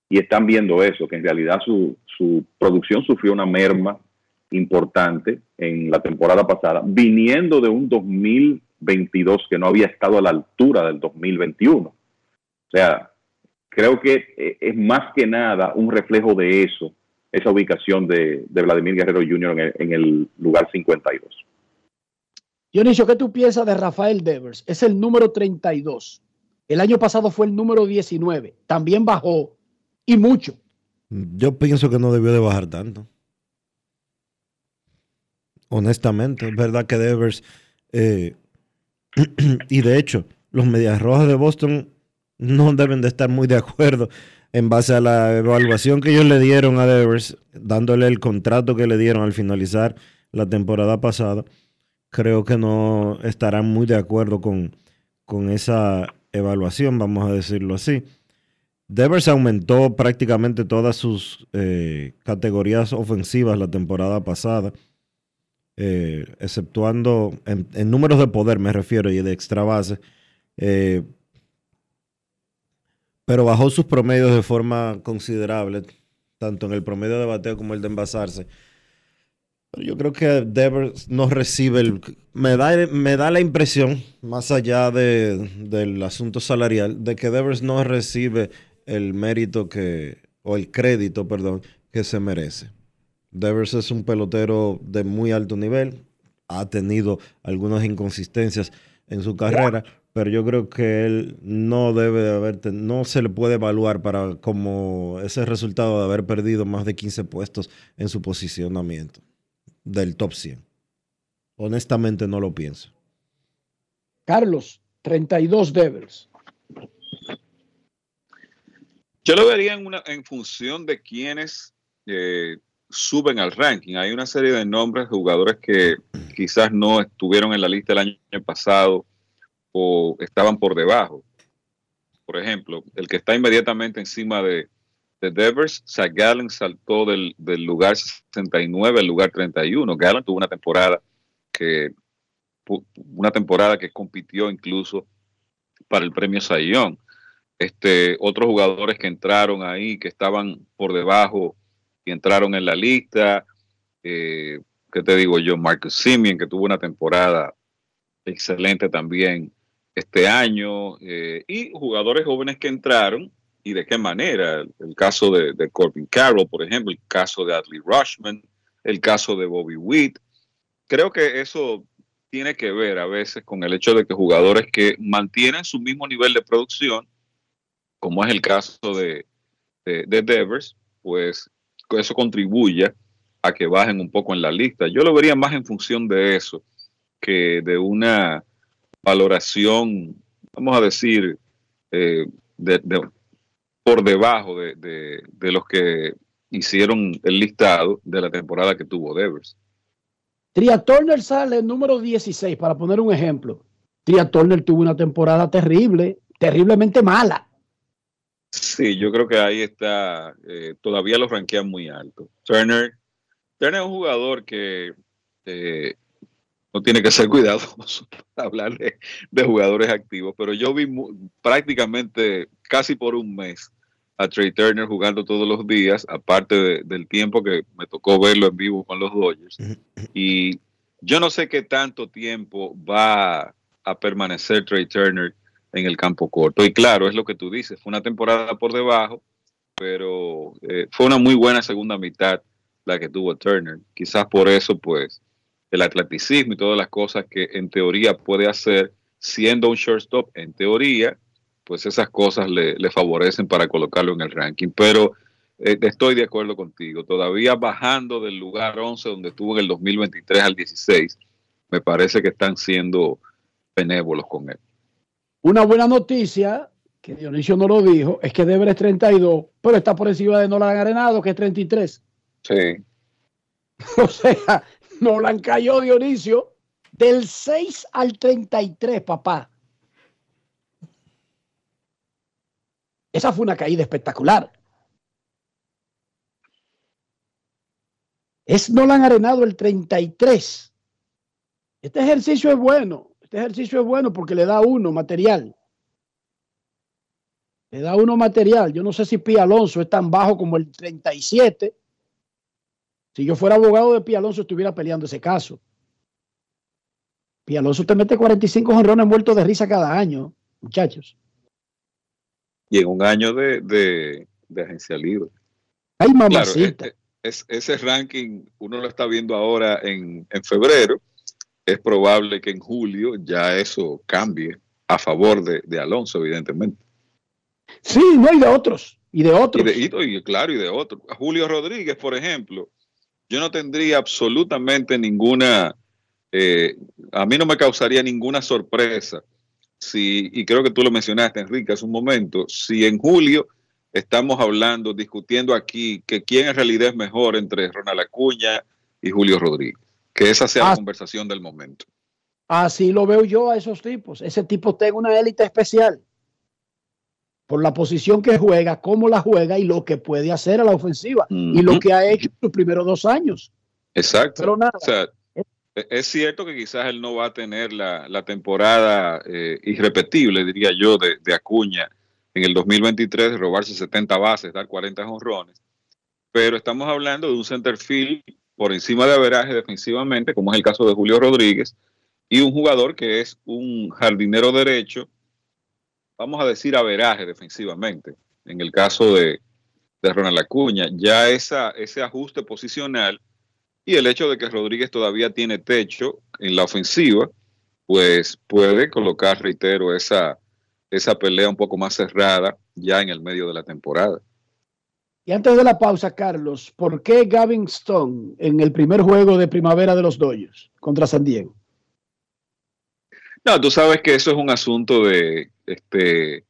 y están viendo eso, que en realidad su, su producción sufrió una merma importante en la temporada pasada, viniendo de un 2022 que no había estado a la altura del 2021. O sea, creo que eh, es más que nada un reflejo de eso, esa ubicación de, Vladimir Guerrero Jr. En el, lugar 52. Dionisio, ¿qué tú piensas de Rafael Devers? Es el número 32. El año pasado fue el número 19. También bajó y mucho. Yo pienso que no debió de bajar tanto. Honestamente, es verdad que Devers, eh, y de hecho, los Medias Rojas de Boston no deben de estar muy de acuerdo en base a la evaluación que ellos le dieron a Devers, dándole el contrato que le dieron al finalizar la temporada pasada. Creo que no estarán muy de acuerdo con, con esa evaluación, vamos a decirlo así. Devers aumentó prácticamente todas sus eh, categorías ofensivas la temporada pasada, eh, exceptuando en, números de poder, me refiero, y de extra base. Eh, pero bajó sus promedios de forma considerable, tanto en el promedio de bateo como el de envasarse. Yo creo que Devers no recibe el... Me da, me da la impresión, más allá de, del asunto salarial, de que Devers no recibe el mérito que, o el crédito, perdón, que se merece. Devers es un pelotero de muy alto nivel, ha tenido algunas inconsistencias en su carrera, pero yo creo que él no debe de haber, no se le puede evaluar para como ese resultado de haber perdido más de 15 puestos en su posicionamiento del top 100. Honestamente no lo pienso. Carlos, 32 Devers. Yo lo vería en, una, en función de quienes eh, suben al ranking. Hay una serie de nombres de jugadores que quizás no estuvieron en la lista el año pasado o estaban por debajo. Por ejemplo, el que está inmediatamente encima de, de Devers, Zach Gallen saltó del, del, lugar 69 al lugar 31. Gallen tuvo una temporada que una temporada que compitió incluso para el premio Sayón. Este, otros jugadores que entraron ahí, que estaban por debajo y entraron en la lista. Eh, ¿Qué te digo yo? Marcus Simeon, que tuvo una temporada excelente también este año. Eh, y jugadores jóvenes que entraron y de qué manera. El caso de, Corbin Carroll, por ejemplo, el caso de Adley Rushman, el caso de Bobby Witt. Creo que eso tiene que ver a veces con el hecho de que jugadores que mantienen su mismo nivel de producción, como es el caso de, de, de Devers, pues eso contribuye a que bajen un poco en la lista. Yo lo vería más en función de eso que de una valoración, vamos a decir, eh, de, de, por debajo de, de, los que hicieron el listado de la temporada que tuvo Devers. Tria Turner sale número 16, para poner un ejemplo. Tria Turner tuvo una temporada terrible, terriblemente mala. Sí, yo creo que ahí está, eh, todavía lo ranquean muy alto. Turner, Turner es un jugador que eh, no tiene que ser cuidadoso para hablar de, de, jugadores activos, pero yo vi prácticamente casi por un mes a Trey Turner jugando todos los días, aparte de, del tiempo que me tocó verlo en vivo con los Dodgers. Y yo no sé qué tanto tiempo va a permanecer Trey Turner en el campo corto. Y claro, es lo que tú dices, fue una temporada por debajo, pero eh, fue una muy buena segunda mitad la que tuvo Turner. Quizás por eso, pues, el atleticismo y todas las cosas que en teoría puede hacer siendo un shortstop, en teoría, pues esas cosas le, le favorecen para colocarlo en el ranking. Pero eh, estoy de acuerdo contigo, todavía bajando del lugar 11 donde estuvo en el 2023 al 16, me parece que están siendo benévolos con él. Una buena noticia, que Dionisio no lo dijo, es que Debre es 32, pero está por encima de Nolan Arenado, que es 33. Sí. O sea, Nolan cayó Dionisio del 6 al 33, papá. Esa fue una caída espectacular. Es Nolan Arenado el 33. Este ejercicio es bueno. Este ejercicio es bueno porque le da uno material. Le da uno material. Yo no sé si Pía Alonso es tan bajo como el 37. Si yo fuera abogado de Pía Alonso, estuviera peleando ese caso. Pía Alonso te mete 45 honrones muertos de risa cada año, muchachos. Y en un año de, de, de agencia libre. Ay, mamacita. Claro, es, es, ese ranking, uno lo está viendo ahora en, en febrero. Es probable que en julio ya eso cambie a favor de, de Alonso, evidentemente. Sí, no, y de otros. Y de otros. Y, de, y, y claro, y de otros. Julio Rodríguez, por ejemplo, yo no tendría absolutamente ninguna, eh, a mí no me causaría ninguna sorpresa si, y creo que tú lo mencionaste, Enrique, hace un momento, si en julio estamos hablando, discutiendo aquí que quién en realidad es mejor entre Ronald Acuña y Julio Rodríguez, que esa sea ah, la conversación del momento. Así lo veo yo a esos tipos. Ese tipo tiene una élite especial. Por la posición que juega, cómo la juega y lo que puede hacer a la ofensiva y lo que ha hecho en los primeros dos años. Exacto. Pero nada. O sea, e- es cierto que quizás él no va a tener la, la temporada eh, irrepetible, diría yo, de, de Acuña en el 2023, de robarse 70 bases, dar 40 jonrones. Pero estamos hablando de un center field por encima de averaje defensivamente, como es el caso de Julio Rodríguez, y un jugador que es un jardinero derecho, vamos a decir averaje defensivamente. En el caso de, de Ronald Acuña, ya esa, ese ajuste posicional y el hecho de que Rodríguez todavía tiene techo en la ofensiva, pues puede colocar, reitero, esa, esa pelea un poco más cerrada ya en el medio de la temporada. Y antes de la pausa, Carlos, ¿por qué Gavin Stone en el primer juego de primavera de los Dodgers contra San Diego? No, tú sabes que eso es un asunto de este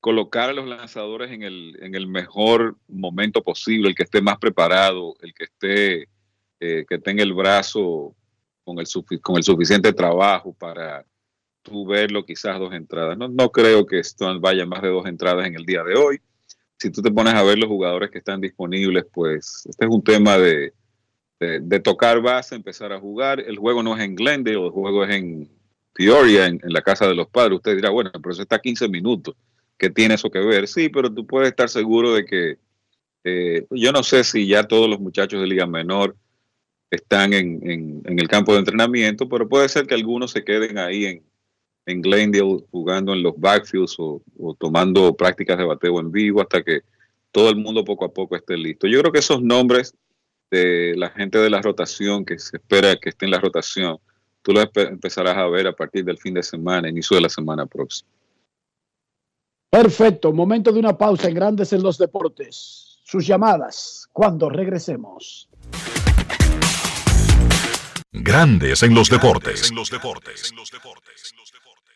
colocar a los lanzadores en el, en el mejor momento posible, el que esté más preparado, el que esté, eh, que tenga el brazo con el, con el suficiente trabajo para tú verlo quizás dos entradas. No, no creo que Stone vaya más de dos entradas en el día de hoy. Si tú te pones a ver los jugadores que están disponibles, pues este es un tema de, de, de tocar base, empezar a jugar. El juego no es en Glendale, el juego es en Peoria, en, la casa de los padres. Usted dirá, bueno, pero eso está a 15 minutos. ¿Qué tiene eso que ver? Sí, pero tú puedes estar seguro de que eh, yo no sé si ya todos los muchachos de Liga Menor están en, en- en el campo de entrenamiento, pero puede ser que algunos se queden ahí en, en Glendale jugando en los backfields o, o tomando prácticas de bateo en vivo hasta que todo el mundo poco a poco esté listo. Yo creo que esos nombres de la gente de la rotación que se espera que esté en la rotación, tú los empe- empezarás a ver a partir del fin de semana, inicio de la semana próxima. Perfecto, momento de una pausa en Grandes en los Deportes. Sus llamadas cuando regresemos. Grandes en los deportes.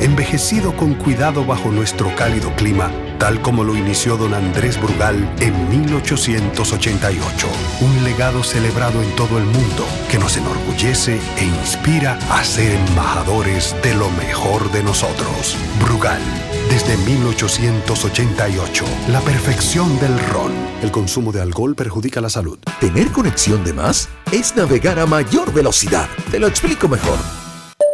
envejecido con cuidado bajo nuestro cálido clima, tal como lo inició don Andrés Brugal en 1888. Un legado celebrado en todo el mundo que nos enorgullece e inspira a ser embajadores de lo mejor de nosotros. Brugal, desde 1888, la perfección del ron. El consumo de alcohol perjudica la salud. Tener conexión de más es navegar a mayor velocidad. Te lo explico mejor.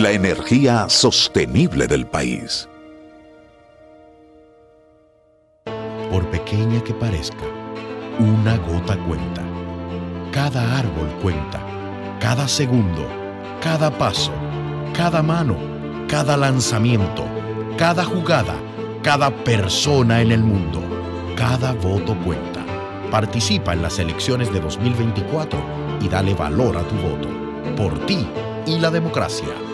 La energía sostenible del país. Por pequeña que parezca, una gota cuenta. Cada árbol cuenta. Cada segundo. Cada paso. Cada mano. Cada lanzamiento. Cada jugada. Cada persona en el mundo. Cada voto cuenta. Participa en las elecciones de 2024 y dale valor a tu voto. Por ti y la democracia.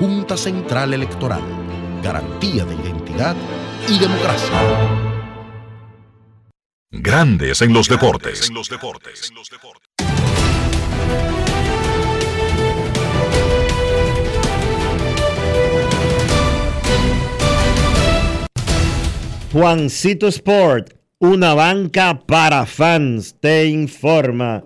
Junta Central Electoral. Garantía de identidad y democracia. Grandes en los deportes. Juancito Sport, una banca para fans, te informa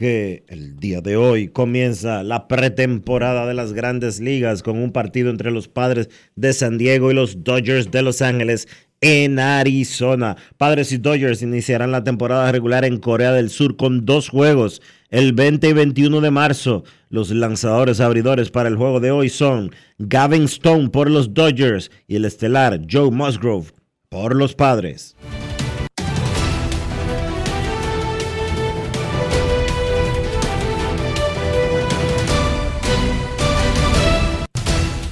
que el día de hoy comienza la pretemporada de las grandes ligas con un partido entre los padres de San Diego y los Dodgers de Los Ángeles en Arizona. Padres y Dodgers iniciarán la temporada regular en Corea del Sur con dos juegos el 20 y 21 de marzo. Los lanzadores abridores para el juego de hoy son Gavin Stone por los Dodgers y el estelar Joe Musgrove por los Padres.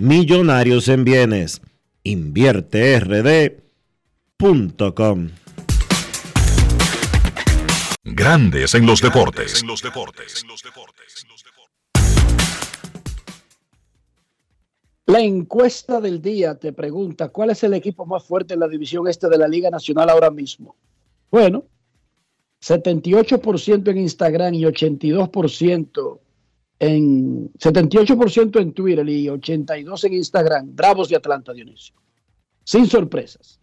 millonarios en bienes. Invierte RD Grandes en los deportes. La encuesta del día te pregunta, ¿cuál es el equipo más fuerte en la división este de la Liga Nacional ahora mismo? Bueno, 78% en Instagram y 82% en 78% en Twitter y 82 en Instagram. Bravos de Atlanta, Dionisio. Sin sorpresas.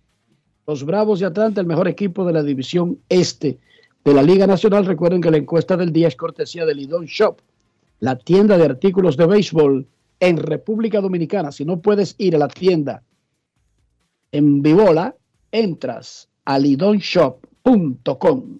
Los Bravos de Atlanta, el mejor equipo de la división este de la Liga Nacional. Recuerden que la encuesta del día es cortesía de Lidon Shop, la tienda de artículos de béisbol en República Dominicana. Si no puedes ir a la tienda en Vivola, entras a lidonshop.com.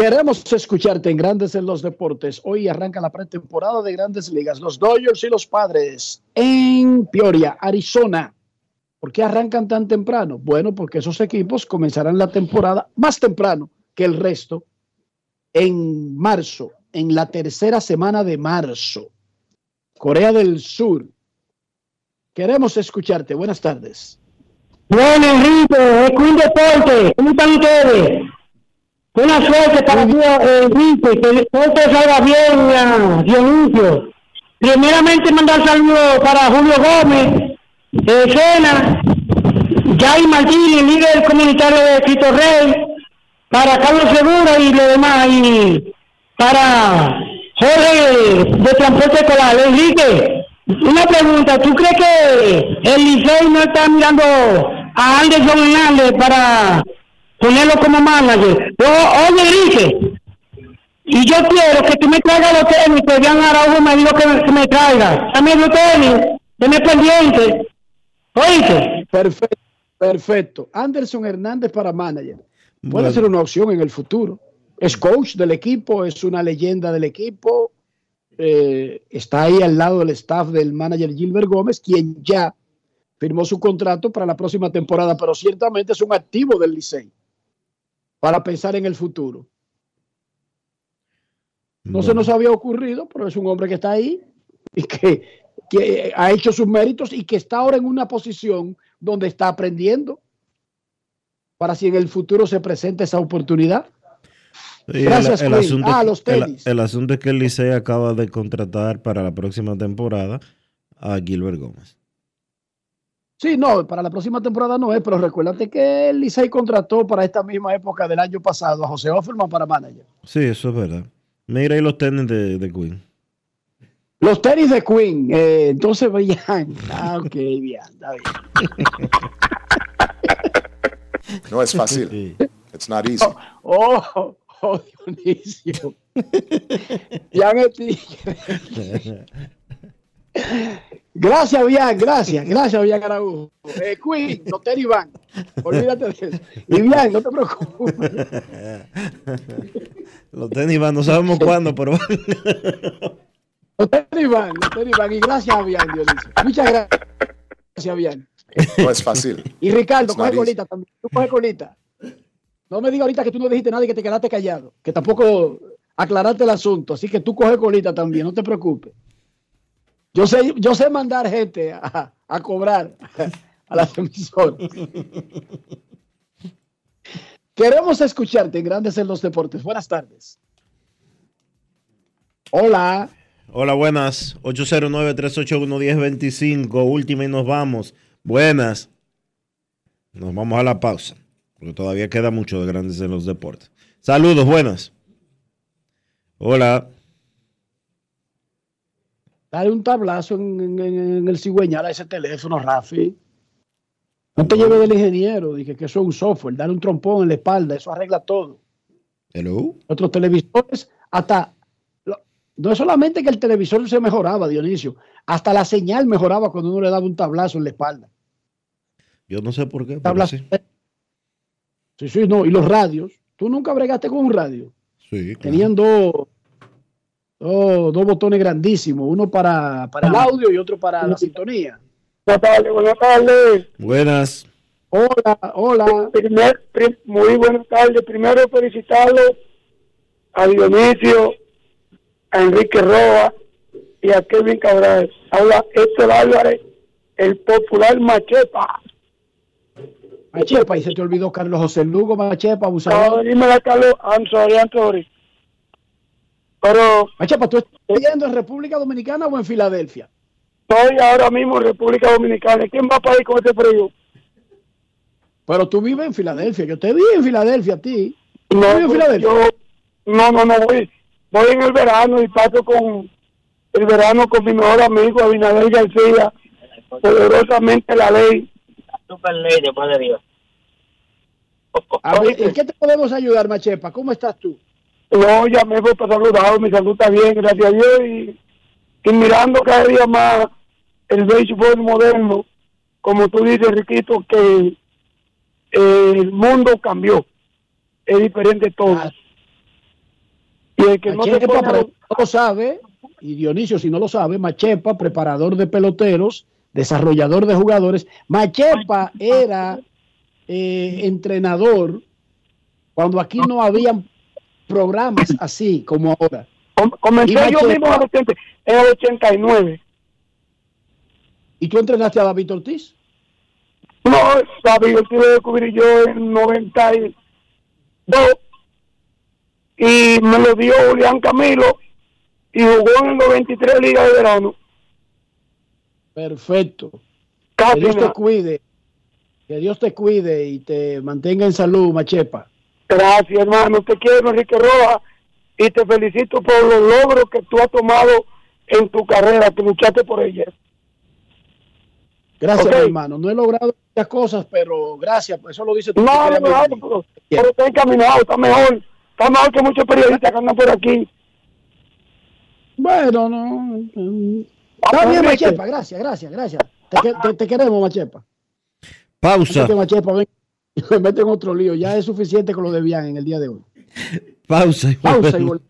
Queremos escucharte en Grandes en los Deportes. Hoy arranca la pretemporada de Grandes Ligas. Los Dodgers y los Padres en Peoria, Arizona. ¿Por qué arrancan tan temprano? Bueno, porque esos equipos comenzarán la temporada más temprano que el resto en marzo, en la tercera semana de marzo. Corea del Sur. Queremos escucharte. Buenas tardes. Bueno, Enrique, es Queen Deporte. ¿Cómo están ustedes? Buena suerte para ti, Enrique, que todo salga bien, Dionisio. Primeramente, mandar saludos para Julio Gómez, Escena, Jay Martínez, líder comunitario de Cristo Rey, para Carlos Segura y lo demás, y para Jorge de Transporte Escolar. Enrique, una pregunta, ¿tú crees que el Licey no está mirando a Anderson Hernández para ponerlo como manager? oye, Enrique, y yo quiero que tú me traigas los tenis que Jan Araujo me dijo que, me traiga. También los tenis, tenés pendiente. Perfecto, perfecto. Anderson Hernández para manager. Puede ser una opción en el futuro. Es coach del equipo, es una leyenda del equipo. Eh, está ahí al lado del staff del manager Gilbert Gómez, quien ya firmó su contrato para la próxima temporada, pero ciertamente es un activo del Licey para pensar en el futuro. No se nos había ocurrido, pero es un hombre que está ahí y que que ha hecho sus méritos y que está ahora en una posición donde está aprendiendo para si en el futuro se presenta esa oportunidad. Gracias, el, asunto, ah, los tenis. El, asunto es que el Licey acaba de contratar para la próxima temporada a Gilbert Gómez. Sí, no, para la próxima temporada no es, pero recuérdate que el Licey contrató para esta misma época del año pasado a José Offerman para manager. Sí, eso es verdad. Mira ahí los tenis de, de Queen. Los tenis de Queen, eh, entonces veían. Ah, ok, bien, está bien. No es fácil. It's not easy. Oh, oh, oh Dionisio. Es tigre. Gracias, Bian, gracias, gracias, Bian Araújo. Eh, Queen, no te Iván, olvídate de eso. Y Bian, no te preocupes. Los tenis van, no sabemos cuándo, pero. los tenis van, los tenis van. Y gracias a Bian, Dionisio. Muchas gracias, Bian. No es fácil. Y Ricardo, coge colita también. Tú coge colita. No me digas ahorita que tú no dijiste nada y que te quedaste callado. Que tampoco aclaraste el asunto. Así que tú coge colita también, no te preocupes. Yo sé, yo sé mandar gente a, a cobrar a las emisoras. Queremos escucharte en Grandes en los Deportes. Buenas tardes. Hola. Hola, buenas. 809-381-1025. Última y nos vamos. Buenas. Nos vamos a la pausa. Porque todavía queda mucho de Grandes en los Deportes. Saludos, buenas. Hola. Dale un tablazo en, en, en el cigüeñal a ese teléfono, Rafi. No te lleves del ingeniero, dije que eso es un software. Dale un trompón en la espalda, eso arregla todo. Hello. Otros televisores, hasta. No es solamente que el televisor se mejoraba, Dionisio, hasta la señal mejoraba cuando uno le daba un tablazo en la espalda. Yo no sé por qué. Tablazo. Sí. sí, sí, no. Y los radios. ¿Tú nunca bregaste con un radio? Sí. Claro. Tenían dos, dos, dos botones grandísimos, uno para, para el audio y otro para la sintonía. Buenas tardes, buenas tardes. Buenas. Hola, hola. Primer, prim, muy buenas tardes. Primero felicitarlo a Dionisio, a Enrique Roa y a Kevin Cabral. Habla Héctor Álvarez, el popular Machepa. Machepa, y se te olvidó Carlos José Lugo Machepa, abusador. No, dime la Carlos, I'm sorry, I'm sorry. Pero. Machepa, ¿tú estás viviendo en República Dominicana o en Filadelfia? Estoy ahora mismo en República Dominicana. ¿Quién va para ir con este frío? Pero tú vives en Filadelfia. Yo te vi en Filadelfia a ti. No, vives en Filadelfia? Yo, no, no, no voy. Voy en el verano y paso con el verano con mi mejor amigo Abinader García. Poderosamente la ley. Super ley después de Dios. A ver, ¿En qué te podemos ayudar, Machepa? ¿Cómo estás tú? No, llamé fue para saludar. Mi salud está bien, gracias a Dios. Y, y mirando cada día más el béisbol moderno, como tú dices, Riquito, que el mundo cambió. Es diferente todo. Ah. Y el que no se Machepa, pone- no lo sabe, y Dionisio, si no lo sabe, Machepa, preparador de peloteros, desarrollador de jugadores. Machepa era eh, entrenador cuando aquí no habían programas así como ahora. Com- comencé yo mismo en el 80 en el 89. ¿Y tú entrenaste a David Ortiz? No, David, tuve que cubrir yo en 92 y me lo dio Julián Camilo y jugó en el 93 Liga de Verano. Perfecto. Casi que Dios te cuide. Que Dios te cuide y te mantenga en salud, Machepa. Gracias, hermano. Te quiero, Enrique Rojas, y te felicito por los logros que tú has tomado en tu carrera, que luchaste por ella. Gracias, hermano. No he logrado muchas cosas, pero gracias. Eso lo dice tú. No, no, no, pero, pero está encaminado, está mejor. Está mejor que muchos periodistas que andan por aquí. Bueno, no. Está bien, Machepa. Gracias, gracias, gracias. Te, que- te- te queremos, Machepa. Pausa. Machepa ven- me mete en otro lío. Ya es suficiente con lo de Bian en el día de hoy. Pausa. y Pausa y volvemos.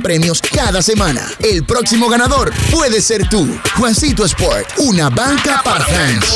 premios cada semana. El próximo ganador puede ser tú. Juancito Sport, una banca para fans.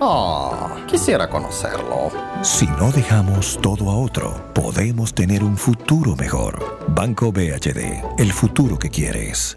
Ah, quisiera conocerlo. Si no dejamos todo a otro, podemos tener un futuro mejor. Banco BHD, el futuro que quieres.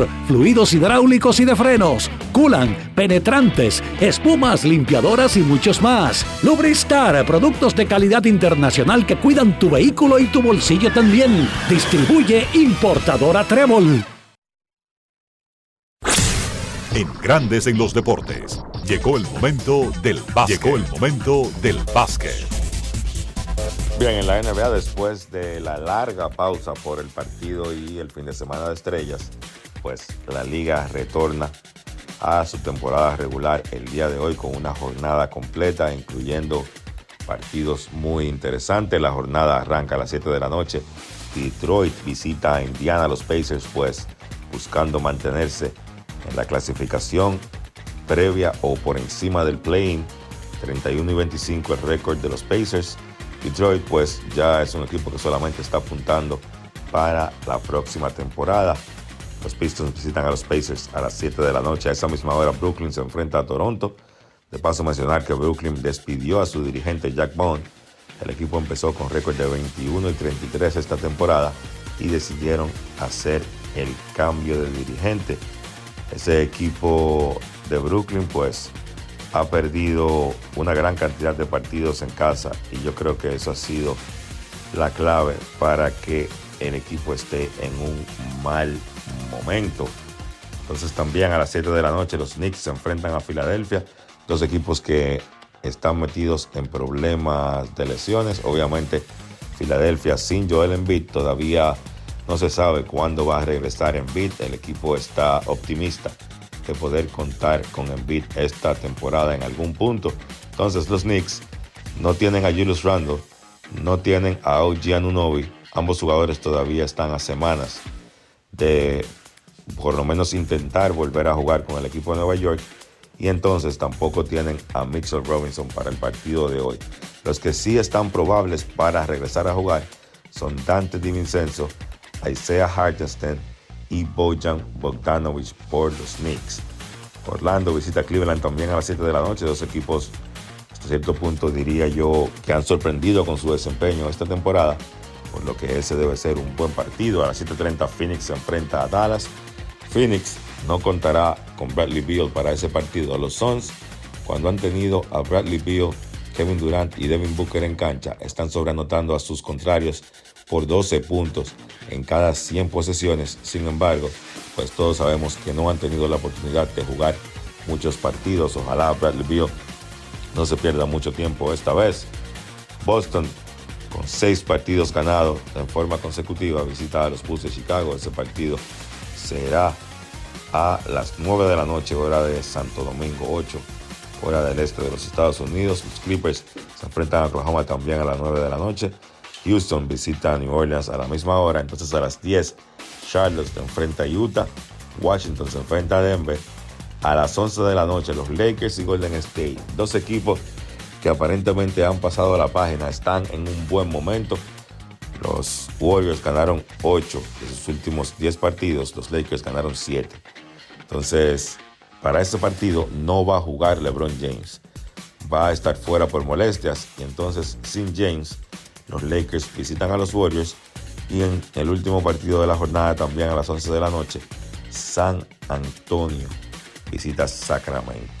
fluidos hidráulicos y de frenos, culan, penetrantes, espumas, limpiadoras y muchos más. Lubristar, productos de calidad internacional que cuidan tu vehículo y tu bolsillo también. Distribuye importadora Trébol. En Grandes en los Deportes, llegó el momento del básquet. Llegó el momento del básquet. Bien, en la NBA, después de la larga pausa por el partido y el fin de semana de estrellas, pues la liga retorna a su temporada regular el día de hoy con una jornada completa, incluyendo partidos muy interesantes. La jornada arranca a las 7 de la noche. Detroit visita a Indiana, los Pacers, pues buscando mantenerse en la clasificación previa o por encima del play-in. 31 y 25 el récord de los Pacers. Detroit pues ya es un equipo que solamente está apuntando para la próxima temporada. Los Pistons visitan a los Pacers a las 7 de la noche. A esa misma hora Brooklyn se enfrenta a Toronto. De paso mencionar que Brooklyn despidió a su dirigente Jack Bond. El equipo empezó con récord de 21 y 33 esta temporada y decidieron hacer el cambio de dirigente. Ese equipo de Brooklyn pues ha perdido una gran cantidad de partidos en casa y yo creo que eso ha sido la clave para que el equipo esté en un mal momento. Entonces también a las 7 de la noche los Knicks se enfrentan a Filadelfia, dos equipos que están metidos en problemas de lesiones. Obviamente Filadelfia sin Joel Embiid todavía no se sabe cuándo va a regresar Embiid. El equipo está optimista de poder contar con Embiid esta temporada en algún punto. Entonces los Knicks no tienen a Julius Randle, no tienen a OG Anunoby. Ambos jugadores todavía están a semanas de por lo menos intentar volver a jugar con el equipo de Nueva York. Y entonces tampoco tienen a Mitchell Robinson para el partido de hoy. Los que sí están probables para regresar a jugar son Dante DiVincenzo, Isaiah Hartenstein y Bojan Bogdanovich por los Knicks. Orlando visita Cleveland también a las 7 de la noche. Dos equipos, hasta cierto punto diría yo, que han sorprendido con su desempeño esta temporada. Por lo que ese debe ser un buen partido. A las 7.30 Phoenix se enfrenta a Dallas. Phoenix no contará con Bradley Beal para ese partido. Los Suns, cuando han tenido a Bradley Beal, Kevin Durant y Devin Booker en cancha, están sobreanotando a sus contrarios por 12 puntos en cada 100 posesiones. Sin embargo, pues todos sabemos que no han tenido la oportunidad de jugar muchos partidos. Ojalá Bradley Beal no se pierda mucho tiempo esta vez. Boston, con seis partidos ganados en forma consecutiva, visita a los Bulls de Chicago. Ese partido será a las 9 de la noche, hora de Santo Domingo 8, hora del este de los Estados Unidos. Los Clippers se enfrentan a Oklahoma también a las 9 de la noche. Houston visita a New Orleans a la misma hora. Entonces a las 10, Charlotte se enfrenta a Utah. Washington se enfrenta a Denver. A las 11 de la noche, los Lakers y Golden State. Dos equipos que aparentemente han pasado la página, están en un buen momento. Los Warriors ganaron 8 de sus últimos 10 partidos, los Lakers ganaron 7. Entonces, para este partido no va a jugar LeBron James. Va a estar fuera por molestias y entonces sin James, los Lakers visitan a los Warriors y en el último partido de la jornada también a las 11 de la noche, San Antonio visita Sacramento.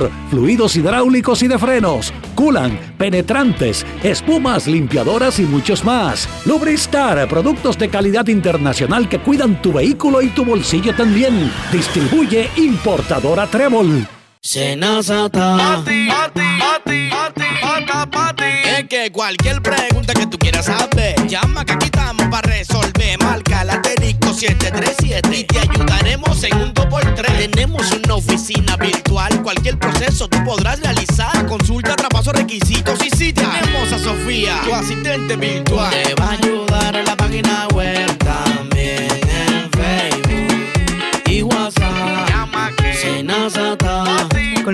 fluidos hidráulicos y de frenos, culan, penetrantes, espumas, limpiadoras y muchos más. Lubristar, productos de calidad internacional que cuidan tu vehículo y tu bolsillo también. Distribuye importadora Trébol. Senazata. Es que cualquier pregunta que tú quieras saber, llama que aquí estamos para resolver. Marca la asterisco 737 y te en un 2x3. Tenemos una oficina virtual, cualquier proceso tú podrás realizar. Consulta, traspaso, requisitos y si tenemos a Sofía, tu asistente virtual. Te va a ayudar en la página web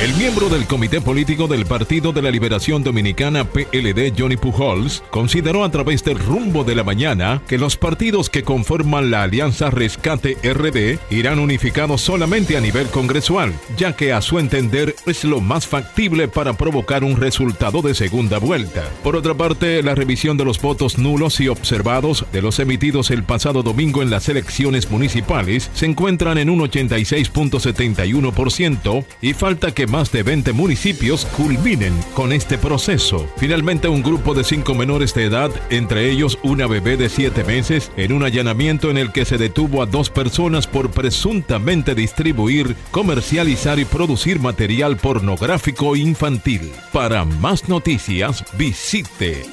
El miembro del Comité Político del Partido de la Liberación Dominicana PLD, Johnny Pujols, consideró a través del rumbo de la mañana que los partidos que conforman la Alianza Rescate RD irán unificados solamente a nivel congresual, ya que a su entender es lo más factible para provocar un resultado de segunda vuelta. Por otra parte, la revisión de los votos nulos y observados de los emitidos el pasado domingo en las elecciones municipales se encuentran en un 86.71% y falta que más de 20 municipios culminen con este proceso. Finalmente, un grupo de cinco menores de edad, entre ellos una bebé de 7 meses, en un allanamiento en el que se detuvo a dos personas por presuntamente distribuir, comercializar y producir material pornográfico infantil. Para más noticias, visite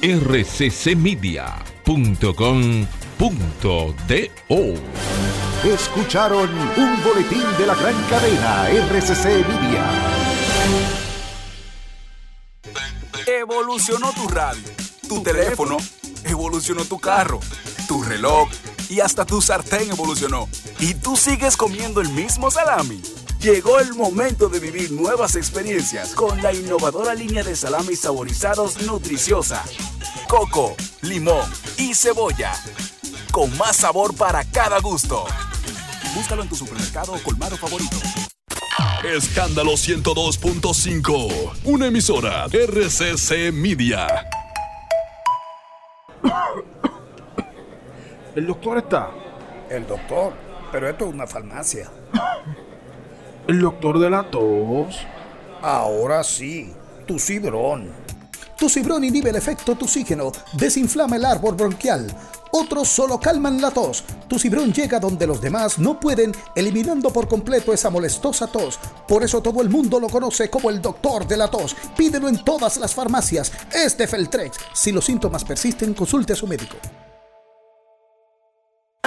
rccmedia.com.do. Escucharon un boletín de la gran cadena RCC Media. Evolucionó tu radio, tu teléfono, evolucionó tu carro, tu reloj y hasta tu sartén evolucionó. ¿Y tú sigues comiendo el mismo salami? Llegó el momento de vivir nuevas experiencias con la innovadora línea de salamis saborizados nutriciosa. Coco, limón y cebolla. Con más sabor para cada gusto. Búscalo en tu supermercado o colmado favorito. Escándalo 102.5. Una emisora RCC Media. ¿El doctor está? El doctor, pero esto es una farmacia. ¿El doctor de la tos? Ahora sí, tu cibrón. Tu cibrón inhibe el efecto toxígeno, desinflama el árbol bronquial. Otros solo calman la tos. Tu cibrón llega donde los demás no pueden, eliminando por completo esa molestosa tos. Por eso todo el mundo lo conoce como el doctor de la tos. Pídelo en todas las farmacias. Es de Feltrex. Si los síntomas persisten, consulte a su médico.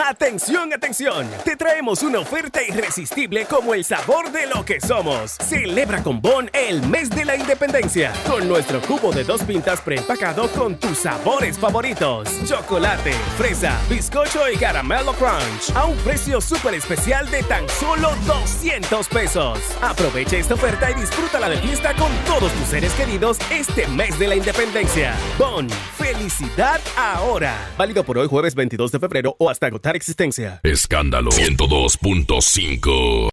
Atención, atención. Te traemos una oferta irresistible como el sabor de lo que somos. Celebra con Bon el mes de la independencia con nuestro cubo de dos pintas preempacado con tus sabores favoritos. Chocolate, fresa, bizcocho y caramelo crunch a un precio súper especial de tan solo 200 pesos. Aprovecha esta oferta y disfrútala de fiesta con todos tus seres queridos este mes de la independencia. Bon, felicidad ahora. Válido por hoy jueves 22 de febrero o hasta agotar existencia. Escándalo 102.5.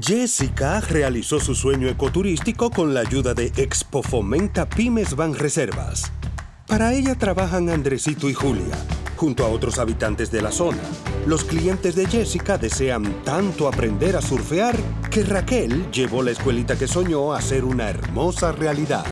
Jessica realizó su sueño ecoturístico con la ayuda de Expo Fomenta Pymes Ban Reservas. Para ella trabajan Andresito y Julia, junto a otros habitantes de la zona. Los clientes de Jessica desean tanto aprender a surfear que Raquel llevó la escuelita que soñó a ser una hermosa realidad.